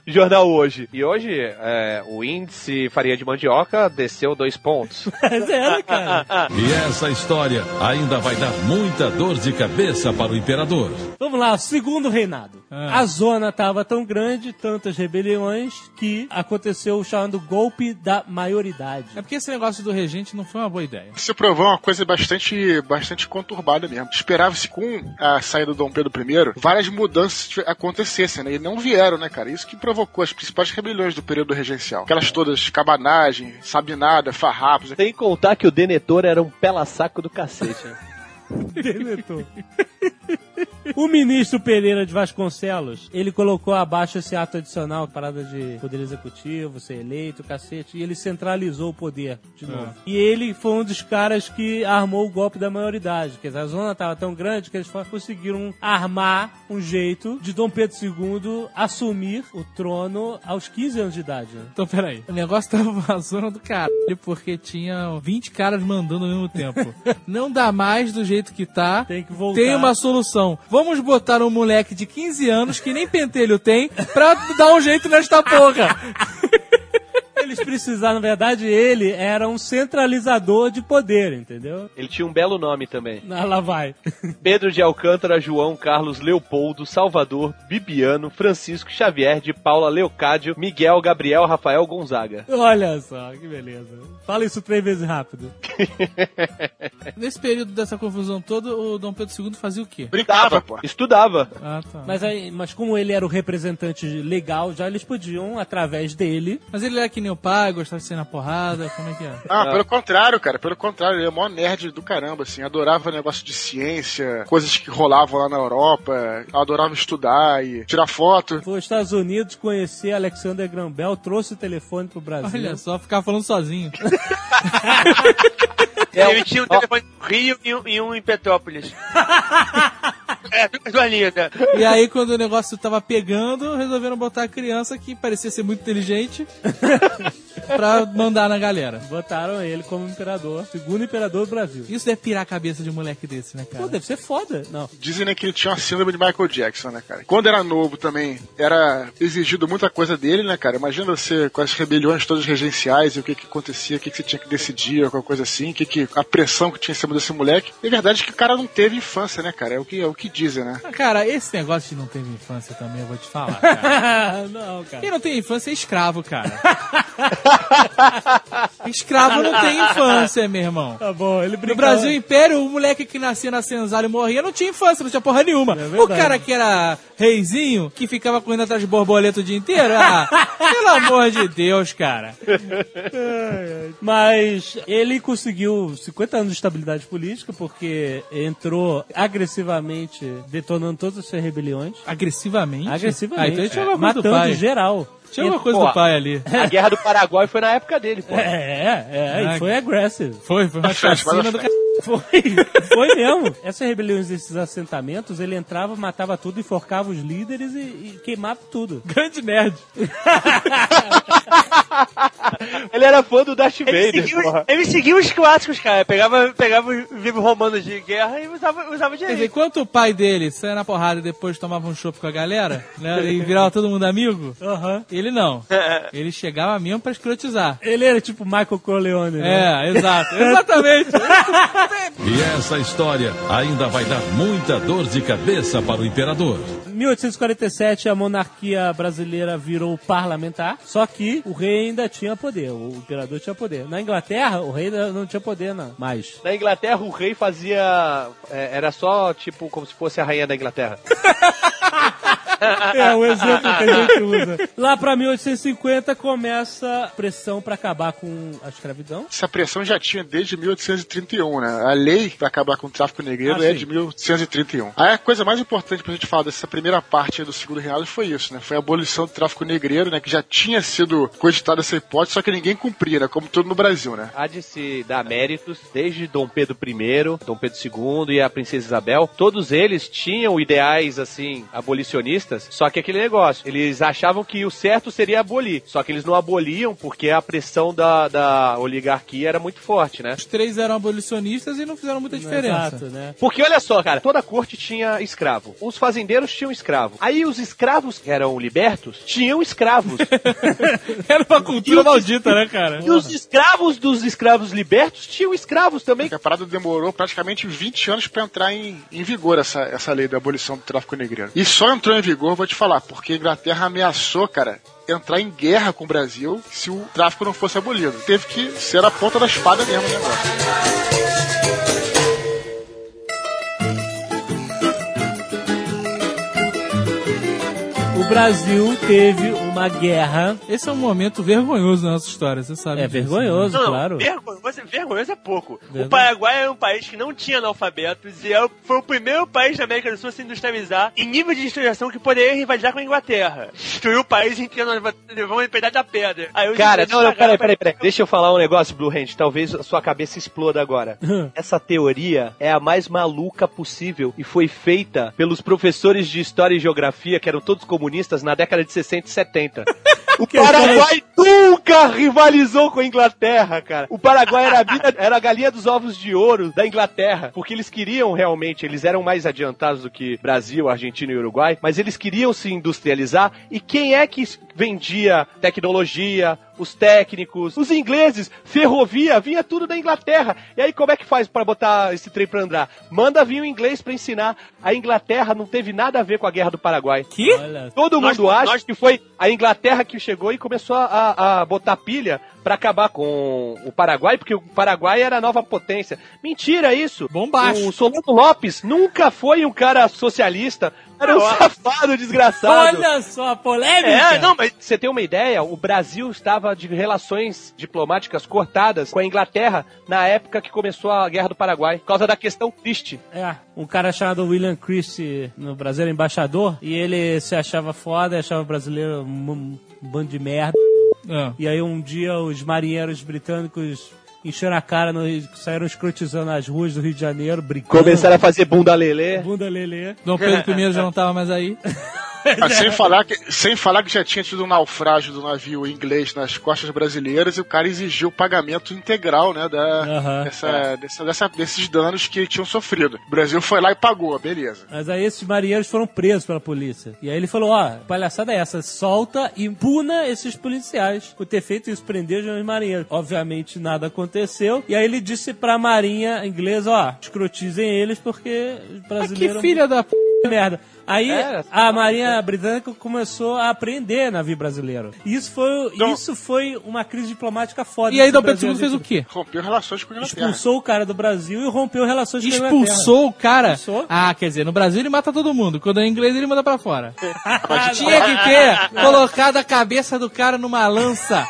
Jornal hoje. E hoje, é, o índice farinha de mandioca desceu dois pontos. Mas é, cara. E essa história ainda vai dar muita dor de cabeça para o imperador. Vamos lá, segundo reinado. Ah. A zona estava tão grande, tantas rebeliões, que aconteceu o chamado golpe da maioridade. É porque esse negócio do regente não foi uma boa ideia. Se provou uma coisa bastante, bastante conturbada mesmo. Esperava-se com a saída do Dom Pedro I várias mudanças acontecessem, né? E não vieram, né, cara? Isso que provocou as principais rebeliões do período regencial. Aquelas todas, cabanagem, sabinada, farrapos. Sem contar que o Denetor era um pela-saco do cacete. né? Deletou. O ministro Pereira de Vasconcelos, ele colocou abaixo esse ato adicional, parada de poder executivo, ser eleito, cacete, e ele centralizou o poder de novo. E ele foi um dos caras que armou o golpe da maioridade. Quer dizer, a zona estava tão grande que eles conseguiram armar um jeito de Dom Pedro II assumir o trono aos 15 anos de idade. né? Então, peraí. O negócio tava uma zona do caralho, porque tinha 20 caras mandando ao mesmo tempo. Não dá mais do jeito que tá. Tem que voltar. Tem uma solução. Vamos botar um moleque de 15 anos, que nem pentelho tem, pra dar um jeito nesta porra. Eles precisaram, na verdade, ele era um centralizador de poder, entendeu? Ele tinha um belo nome também. Ah, lá vai. Pedro de Alcântara, João, Carlos, Leopoldo, Salvador, Bibiano, Francisco, Xavier, de Paula, Leocádio, Miguel, Gabriel, Rafael, Gonzaga. Olha só, que beleza. Fala isso três vezes rápido. Nesse período dessa confusão toda, o Dom Pedro II fazia o quê? Brincava, pô. Estudava. Ah, tá. Mas, aí, mas como ele era o representante legal, já eles podiam, através dele, Mas ele era que nem o pai, gostava de sair na porrada, como é que é? Ah, pelo contrário, cara, pelo contrário, ele é o maior nerd do caramba, assim, adorava negócio de ciência, coisas que rolavam lá na Europa, adorava estudar e tirar foto. foi aos Estados Unidos conhecer Alexander Graham Bell, trouxe o telefone pro Brasil. Olha só, ficava falando sozinho. Ele tinha um telefone no Rio e um, e um em Petrópolis. é, coisa linda. E aí, quando o negócio tava pegando, resolveram botar a criança que parecia ser muito inteligente pra mandar na galera. Botaram ele como imperador, segundo imperador do Brasil. Isso deve pirar a cabeça de um moleque desse, né, cara? Pô, deve ser foda. Não. Dizem né, que ele tinha uma síndrome de Michael Jackson, né, cara? Quando era novo também, era exigido muita coisa dele, né, cara? Imagina você com as rebeliões todas regenciais e o que que acontecia, o que que você tinha que decidir, alguma coisa assim, o que que, a pressão que tinha em cima desse moleque. E a verdade é que o cara não teve infância, né, cara? É o que, é o que dizem, né? Cara, esse negócio de não ter infância também, eu vou te falar, cara. não, cara. Quem não tem infância é escravo, cara. escravo não tem infância, meu irmão. Tá bom, ele No. Brasil Império, o moleque que nascia na senzala e morria não tinha infância, não tinha porra nenhuma. verdade. o cara que era reizinho, que ficava correndo atrás de borboleta o dia inteiro, ah, pelo amor de Deus, cara. Mas ele conseguiu 50 anos de estabilidade política porque entrou agressivamente detonando todas as suas rebeliões. Agressivamente? Agressivamente. Ah, então alguma coisa do matando pai. geral. Tinha alguma coisa Pô, do pai ali. A Guerra do Paraguai foi na época dele, pô. É, é, Ah, e foi agressive. Foi, foi uma chacina do frente. Foi, foi mesmo. Essas rebeliões desses assentamentos, ele entrava, matava tudo, enforcava os líderes e, e queimava tudo. Grande nerd. Ele era fã do Darth Ele Vader, seguia, porra. os- ele seguia os clássicos, cara. Pegava, pegava os livros romanos de guerra e usava, usava Quer dizer, direito. enquanto o pai dele saia na porrada e depois tomava um chopp com a galera, né, e virava todo mundo amigo, Aham. ele não. Ele chegava mesmo pra escrotizar. Ele era tipo Michael Corleone, né? É, exato. Exatamente. E essa história ainda vai dar muita dor de cabeça para o imperador. Em 1847, a monarquia brasileira virou parlamentar, só que o rei ainda tinha poder, o imperador tinha poder. Na Inglaterra, o rei ainda não tinha poder, não. Mais. Na Inglaterra, o rei fazia. é, era só, tipo, como se fosse a rainha da Inglaterra. É o exemplo que a gente usa. Lá pra 1850 começa a pressão pra acabar com a escravidão. Essa pressão já tinha desde 1831, né? A lei para acabar com o tráfico negreiro Ah, é sim. de 1831. Aí a coisa mais importante pra gente falar dessa primeira parte do segundo reinado foi isso, né? Foi a abolição do tráfico negreiro, né? Que já tinha sido cogitada essa hipótese, só que ninguém cumpria, né? Como tudo no Brasil, né? Há de se dar méritos desde Dom Pedro I, Dom Pedro II e a Princesa Isabel. Todos eles tinham ideais, assim, abolicionistas abolicionistas. Só que aquele negócio, eles achavam que o certo seria abolir. Só que eles não aboliam porque a pressão da, da oligarquia era muito forte, né? Os três eram abolicionistas e não fizeram muita diferença. Exato, né? Porque olha só, cara, toda a corte tinha escravo. Os fazendeiros tinham escravo. Aí os escravos que eram libertos tinham escravos. Era uma cultura maldita, né, cara? e os escravos dos escravos libertos tinham escravos também. Porque a parada demorou praticamente 20 anos pra entrar em, em vigor essa, essa lei da abolição do tráfico negreiro. E só entrou em vigor, vou te falar, porque a Inglaterra ameaçou, cara, entrar em guerra com o Brasil se o tráfico não fosse abolido. Teve que ser a ponta da espada mesmo o negócio. O Brasil teve uma guerra. Esse é um momento vergonhoso da nossa história, você sabe. É disso, vergonhoso, Não, claro. vergonhoso, vergonhoso é pouco. O Paraguai é um país que não tinha analfabetos e é o- foi o primeiro país da América do Sul a se industrializar em nível de industrialização que poderia rivalizar com a Inglaterra. Destruiu o país inteiro, nós levamos a pedaço da pedra. Cara, não, não, peraí, peraí, peraí. Deixa eu falar um negócio, Blue Hand. Talvez a sua cabeça exploda agora. Essa teoria é a mais maluca possível e foi feita pelos professores de História e Geografia, que eram todos comunistas, na década de 60 e 70. O Paraguai nunca rivalizou com a Inglaterra, cara. O Paraguai era a, vida- era a galinha dos ovos de ouro da Inglaterra, porque eles queriam realmente, eles eram mais adiantados do que Brasil, Argentina e Uruguai, mas eles queriam se industrializar. E quem é que vendia tecnologia, os técnicos, os ingleses, ferrovia, vinha tudo da Inglaterra. E aí como é que faz para botar esse trem pra andar? Manda vir o inglês pra ensinar. A Inglaterra não teve nada a ver com a Guerra do Paraguai. Que? Olha, Todo Nós- mundo acha nós- que foi a Inglaterra que chegou e começou a, a botar pilha pra acabar com o Paraguai, porque o Paraguai era a nova potência. Mentira isso! Bombacho. O Solano Lopes nunca foi um cara socialista, era um safado desgraçado. olha só a polêmica. É, não, mas você ter uma ideia, o Brasil estava de relações diplomáticas cortadas com a Inglaterra na época que começou a Guerra do Paraguai, por causa da questão triste. É, um cara chamado William Christie no Brasil era embaixador e ele se achava foda e achava o brasileiro um, um bando de merda. É. E aí um dia os marinheiros britânicos encheram a cara, no, saíram escrotizando as ruas do Rio de Janeiro, brincando. Começaram a fazer bunda lelê. Bunda lelê. Dom Pedro I já não tava mais aí. Ah, sem, falar que, sem falar que já tinha tido um naufrágio do navio inglês nas costas brasileiras e o cara exigiu o pagamento integral, né, da, Aham. dessa, dessa- dessa- desses danos que tinham sofrido. O Brasil foi lá e pagou, beleza. Mas aí esses marinheiros foram presos pela polícia. E aí ele falou, ó, palhaçada é essa, solta e puna esses policiais por ter feito isso, prender os marinheiros. Obviamente nada aconteceu. E aí ele disse pra marinha inglesa, ó, escrotizem eles porque os Ah, que filha da p... merda. Aí É, a Marinha Britânica começou a apreender navio brasileiro. Isso foi, Não. isso foi uma crise diplomática foda. E aí Dom Pedro II fez o quê? Rompeu relações com a Inglaterra. Expulsou o cara do Brasil e rompeu relações com a Inglaterra. Expulsou o cara? Expulsou. Ah, quer dizer, no Brasil ele mata todo mundo. Quando é inglês ele manda pra fora. Tinha que ter colocado a cabeça do cara numa lança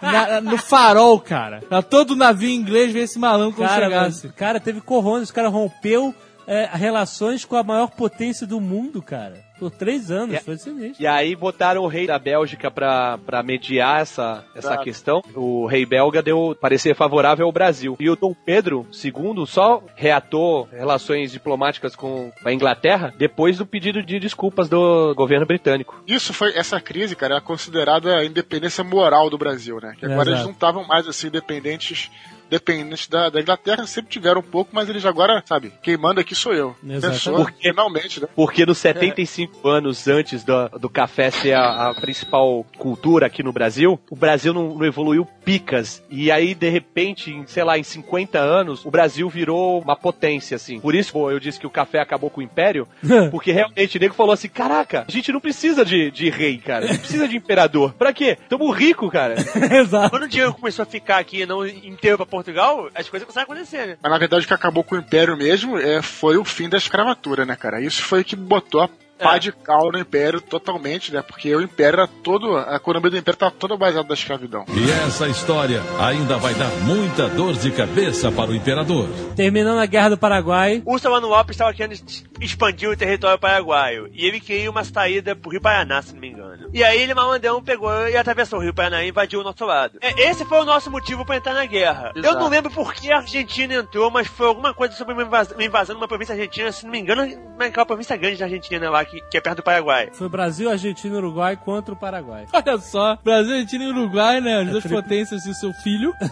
na- no farol, cara. Pra todo navio inglês ver esse malandro quando Cara, chegasse. mas, cara, teve corrões, o cara rompeu é, relações com a maior potência do mundo, cara. Por três anos, É. foi sinistro. E aí botaram o rei da Bélgica pra, pra mediar essa, essa questão. O rei belga deu parecer favorável ao Brasil. E o Dom Pedro II só reatou relações diplomáticas com a Inglaterra depois do pedido de desculpas do governo britânico. Isso foi, essa crise, cara, era considerada a independência moral do Brasil, né? Que agora Exato. eles não estavam mais assim dependentes dependentes da, da Inglaterra, sempre tiveram um pouco, mas eles agora, sabe, quem manda aqui sou eu. Exatamente. Pensou, Porque- finalmente, né? Porque nos 75 anos antes do, do café ser a, a principal cultura aqui no Brasil, o Brasil não, não evoluiu picas. E aí, de repente, em, sei lá, em 50 anos, o Brasil virou uma potência, assim. Por isso, pô, eu disse que o café acabou com o império, porque realmente o nego falou assim: caraca, a gente não precisa de, de rei, cara. Não precisa de imperador. Pra quê? Tamo rico, cara. Exato. quando o dinheiro começou a ficar aqui não inteiro pra Portugal, as coisas começaram a acontecer, né? Mas na verdade o que acabou com o Império mesmo é, foi o fim da escravatura, né, cara? Isso foi que botou a pá de cal no Império totalmente, né? Porque o Império era todo. A economia do Império estava toda baseada na escravidão. E essa história ainda vai dar muita dor de cabeça para o imperador. Terminando a Guerra do Paraguai, O Solano Lopes estava querendo expandir o território paraguaio. E ele queria uma saída pro Rio Paraná, se não me engano. E aí ele, malandão, pegou e atravessou o Rio Paraná e invadiu o nosso lado. É, Esse foi o nosso motivo pra entrar na guerra. Eu Exato. não lembro por que a Argentina entrou, mas foi alguma coisa sobre uma invas- uma invasão numa província argentina, se não me engano, naquela província grande da Argentina lá, que, que é perto do Paraguai. Foi Brasil, Argentina e Uruguai contra o Paraguai. Olha só, Brasil, Argentina e Uruguai, né? As duas potências e o seu filho.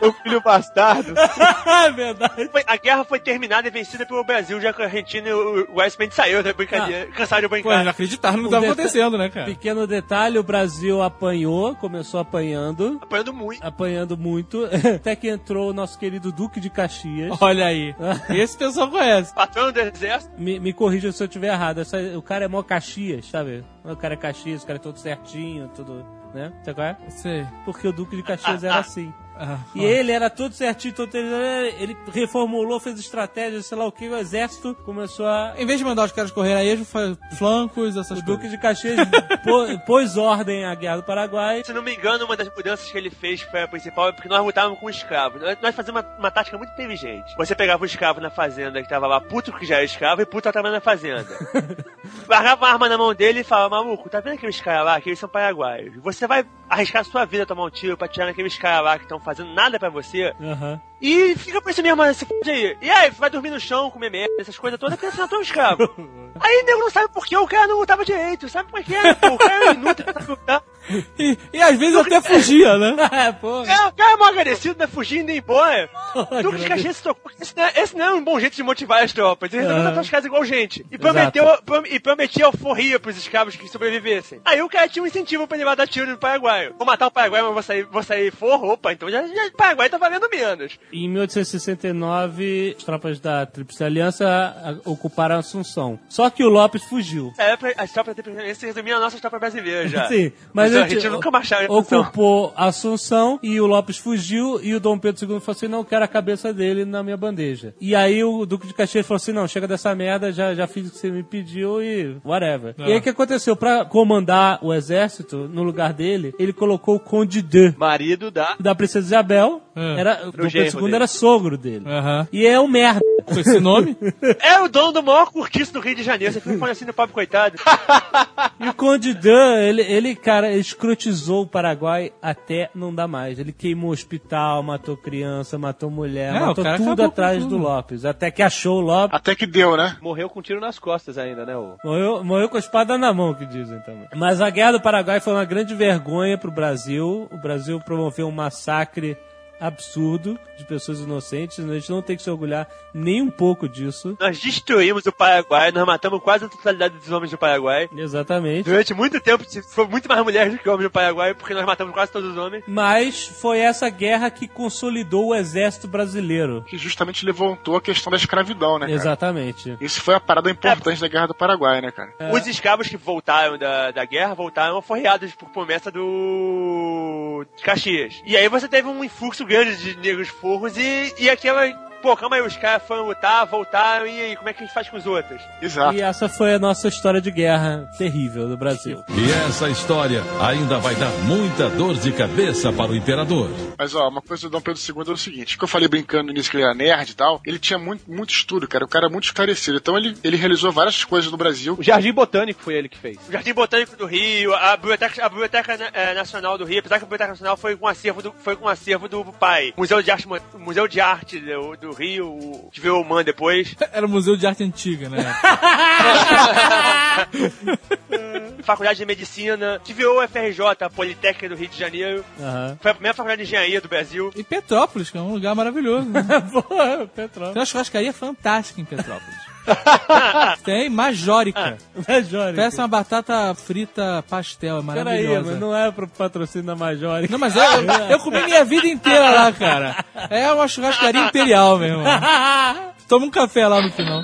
O filho bastardo. é verdade. Foi- a guerra foi terminada e vencida pelo Brasil, já que a Argentina e o Uruguai simplesmente saiu da brincadeira. Cansaram de Pô, brincar. inacreditável, não Um tava deta- acontecendo, né, cara? Pequeno detalhe, o Brasil apanhou, começou apanhando, Apanhando muito. apanhando muito, até que entrou o nosso querido Duque de Caxias. Olha aí. Esse pessoal conhece. Patrão do exército. Me, me corrija se eu estiver errado. essa- o cara é mó Caxias, sabe? O cara é Caxias, o cara é todo certinho, tudo, né? Sabe qual é? Sei. Porque o Duque de Caxias era assim. Ah, E ele era todo certinho, todo ele reformulou, fez estratégia, sei lá o que, o exército começou a. Em vez de mandar os caras correr a esmo, faz flancos, essas O coisas. Duque de Caxias pô- pôs ordem à Guerra do Paraguai. Se não me engano, uma das mudanças que ele fez, que foi a principal, é porque nós lutávamos com escravos. Nós, nós fazíamos uma, uma tática muito inteligente. Você pegava o escravo na fazenda que tava lá, puto que já era escravo, e puto tava na fazenda. Largava uma arma na mão dele e falava, maluco, tá vendo aqueles caras lá, que eles são paraguaios? Você vai arriscar a sua vida a tomar um tiro pra tirar naqueles caras lá que estão fazendo nada pra você, Aham. e fica por isso mesmo, se fode aí. E aí, vai dormir no chão, comer merda, essas coisas todas, porque você não é um escravo. Aí o nego não sabe por que o cara não lutava direito, sabe por que é? O cara era inútil lutar. E, e às vezes até fugia, né? É, pô. É, o cara é mal agradecido, né? Fugindo e ir embora. Duque de Caxias se tocou. Esse não, é, esse não é um bom jeito de motivar as tropas. Ele resolveu tratar os caras igual gente. E prometeu, prom- e prometia alforria pros escravos que sobrevivessem. Aí o cara tinha um incentivo pra ele dar tiro no Paraguai. Vou matar o Paraguai, mas vou sair, vou sair forro. Opa, então já, já o Paraguai tá valendo menos. Em 1869, as tropas da Tríplice Aliança a- ocuparam Assunção. Só que o Lopes fugiu. É, as tropas da Tríplice se resumiam a nossas tropas brasileiras já. Sim, mas Argentinos gente nunca marcharam ocupou Assunção e o Lopes fugiu e o Dom Pedro II falou assim, não quero a cabeça dele na minha bandeja. E aí o Duque de Caxias falou assim, não, chega dessa merda, já, já fiz o que você me pediu e whatever. E aí o que aconteceu? Pra comandar o exército, no lugar dele, ele colocou o Conde de Marido da. da Princesa Isabel, É. era, o Dom Pedro II era sogro dele. Aham. E é um merda. Com esse nome? É o dono do maior cortiço do Rio de Janeiro. Você fica falando assim no pobre coitado. E o Conde Dan, ele, ele, cara, escrotizou o Paraguai até não dá mais. Ele queimou hospital, matou criança, matou mulher, É, o matou tudo atrás tudo. do Lopes. Até que achou o Lopes. Até que deu, né? Morreu com um tiro nas costas ainda, né? O... Morreu, morreu com a espada na mão, que dizem também. Mas a Guerra do Paraguai foi uma grande vergonha pro Brasil. O Brasil promoveu um massacre absurdo de pessoas inocentes. A gente não tem que se orgulhar nem um pouco disso. Nós destruímos o Paraguai, nós matamos quase a totalidade dos homens do Paraguai. Exatamente. Durante muito tempo, foi muito mais mulheres do que homens no Paraguai, porque nós matamos quase todos os homens. Mas foi essa guerra que consolidou o exército brasileiro. Que justamente levantou a questão da escravidão, né, cara? Exatamente. Isso foi a parada importante da Guerra do Paraguai, né, cara? Os escravos que voltaram da, da guerra voltaram aforreados por promessa do de Caxias. E aí você teve um influxo grande de negros forros e, e aquela. Pô, calma aí, os caras foram lutar, voltaram, e aí, como é que a gente faz com os outros? Exato. E essa foi a nossa história de guerra terrível do Brasil. E essa história ainda vai dar muita dor de cabeça para o imperador. Mas ó, uma coisa do Dom Pedro II é o seguinte, que eu falei brincando no início que ele era nerd e tal, ele tinha muito, muito estudo, cara, o cara é muito esclarecido. Então ele, ele realizou várias coisas no Brasil. o Jardim Botânico foi ele que fez. O Jardim Botânico do Rio, a Biblioteca, a Biblioteca eh, Nacional do Rio, apesar que a Biblioteca Nacional foi com acervo do, foi com acervo do pai. Museu de Arte, Museu de Arte do, do Rio, o- que veio o Man depois. Era o Museu de Arte Antiga, né? Faculdade de Medicina, que o FRJ, a Politécnica do Rio de Janeiro. Aham. Foi a primeira faculdade de engenharia do Brasil. E Petrópolis, que é um lugar maravilhoso. Né? Porra, Petrópolis. Tem uma churrascaria fantástica em Petrópolis. Tem Majórica. Majorica. Peça uma batata frita pastel, é Peraí, maravilhosa. mas não é pro patrocínio da Majorica. Não, mas eu, eu comi minha vida inteira lá, cara. É uma churrascaria imperial, meu irmão. Toma um café lá no final.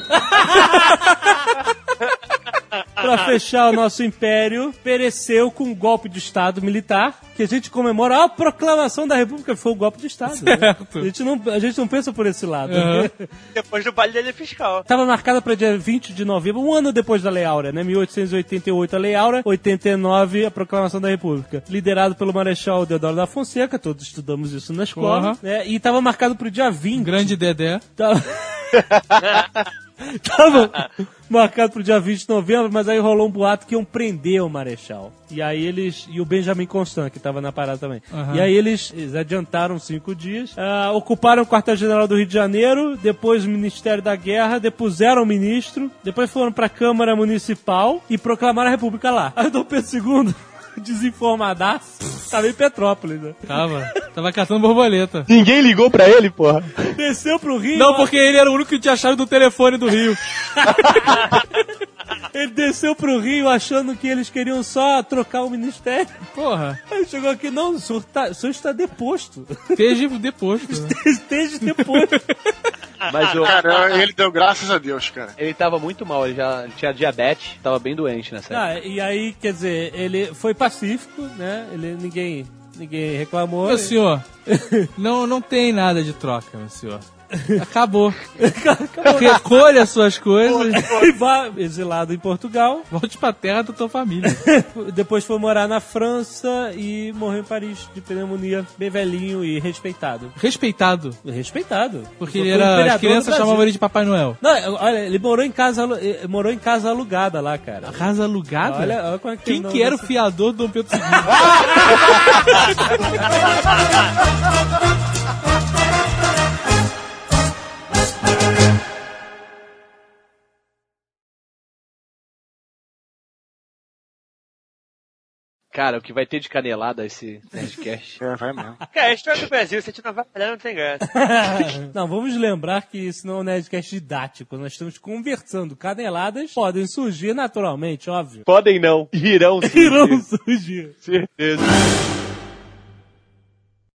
Pra fechar o nosso império, pereceu com um golpe de Estado militar, que a gente comemora a proclamação da República, foi o golpe de Estado. né? A, gente não, a gente não pensa por esse lado. Aham. Depois do baile dele fiscal. Estava marcada para dia 20 de novembro, um ano depois da Lei Áurea, né? 1888 a Lei Áurea, 89 a Proclamação da República. Liderado pelo Marechal Deodoro da Fonseca, todos estudamos isso na escola, Porra. né? E estava marcado para o dia 20. Grande Dedé. Tava... Tava marcado pro dia 20 de novembro, mas aí rolou um boato que iam prender o Marechal. E aí eles. E o Benjamin Constant, que tava na parada também. Aham. E aí eles, eles adiantaram cinco dias, ah, ocuparam o quartel-general do Rio de Janeiro, depois o Ministério da Guerra, depuseram o ministro, depois foram pra Câmara Municipal e proclamaram a República lá. Aí o Dom Pedro II, desinformadaço, tava em Petrópolis, né? Tava. Tava catando borboleta. Ninguém ligou pra ele, porra. Desceu pro Rio. Não, porque ele era o único que tinha chave do telefone do Rio. Ele desceu pro Rio achando que eles queriam só trocar o ministério. Porra. Aí chegou aqui, não, o senhor, tá, o senhor está deposto. Esteja deposto. né? Esteja deposto. Mas o, Cara, ele deu graças a Deus, cara. ele tava muito mal, ele já tinha diabetes, tava bem doente nessa época. Ah, e aí, quer dizer, ele foi pacífico, né? Ele, ninguém, ninguém reclamou. Meu senhor, não, não tem nada de troca, meu senhor. Acabou. Recolha suas coisas, E vá exilado em Portugal. volte pra terra da tua família. Depois foi morar na França e morreu em Paris de pneumonia, bem velhinho e respeitado. Respeitado. Respeitado. Porque ele era. As crianças chamavam ele de Papai Noel. Não, olha, ele morou em casa, eh, morou em casa alugada lá, cara. Casa alugada? Olha, olha como é que Quem que era o fiador do Dom Pedro II? Cara, o que vai ter de canelada esse Nerdcast? É, vai mesmo. Cara, a história do Brasil, se a gente não vai falar, não tem graça. Não, vamos lembrar que isso não é um Nerdcast didático. Nós estamos conversando. Caneladas podem surgir naturalmente, óbvio. Podem não, irão sim. Irão surgir. Certeza.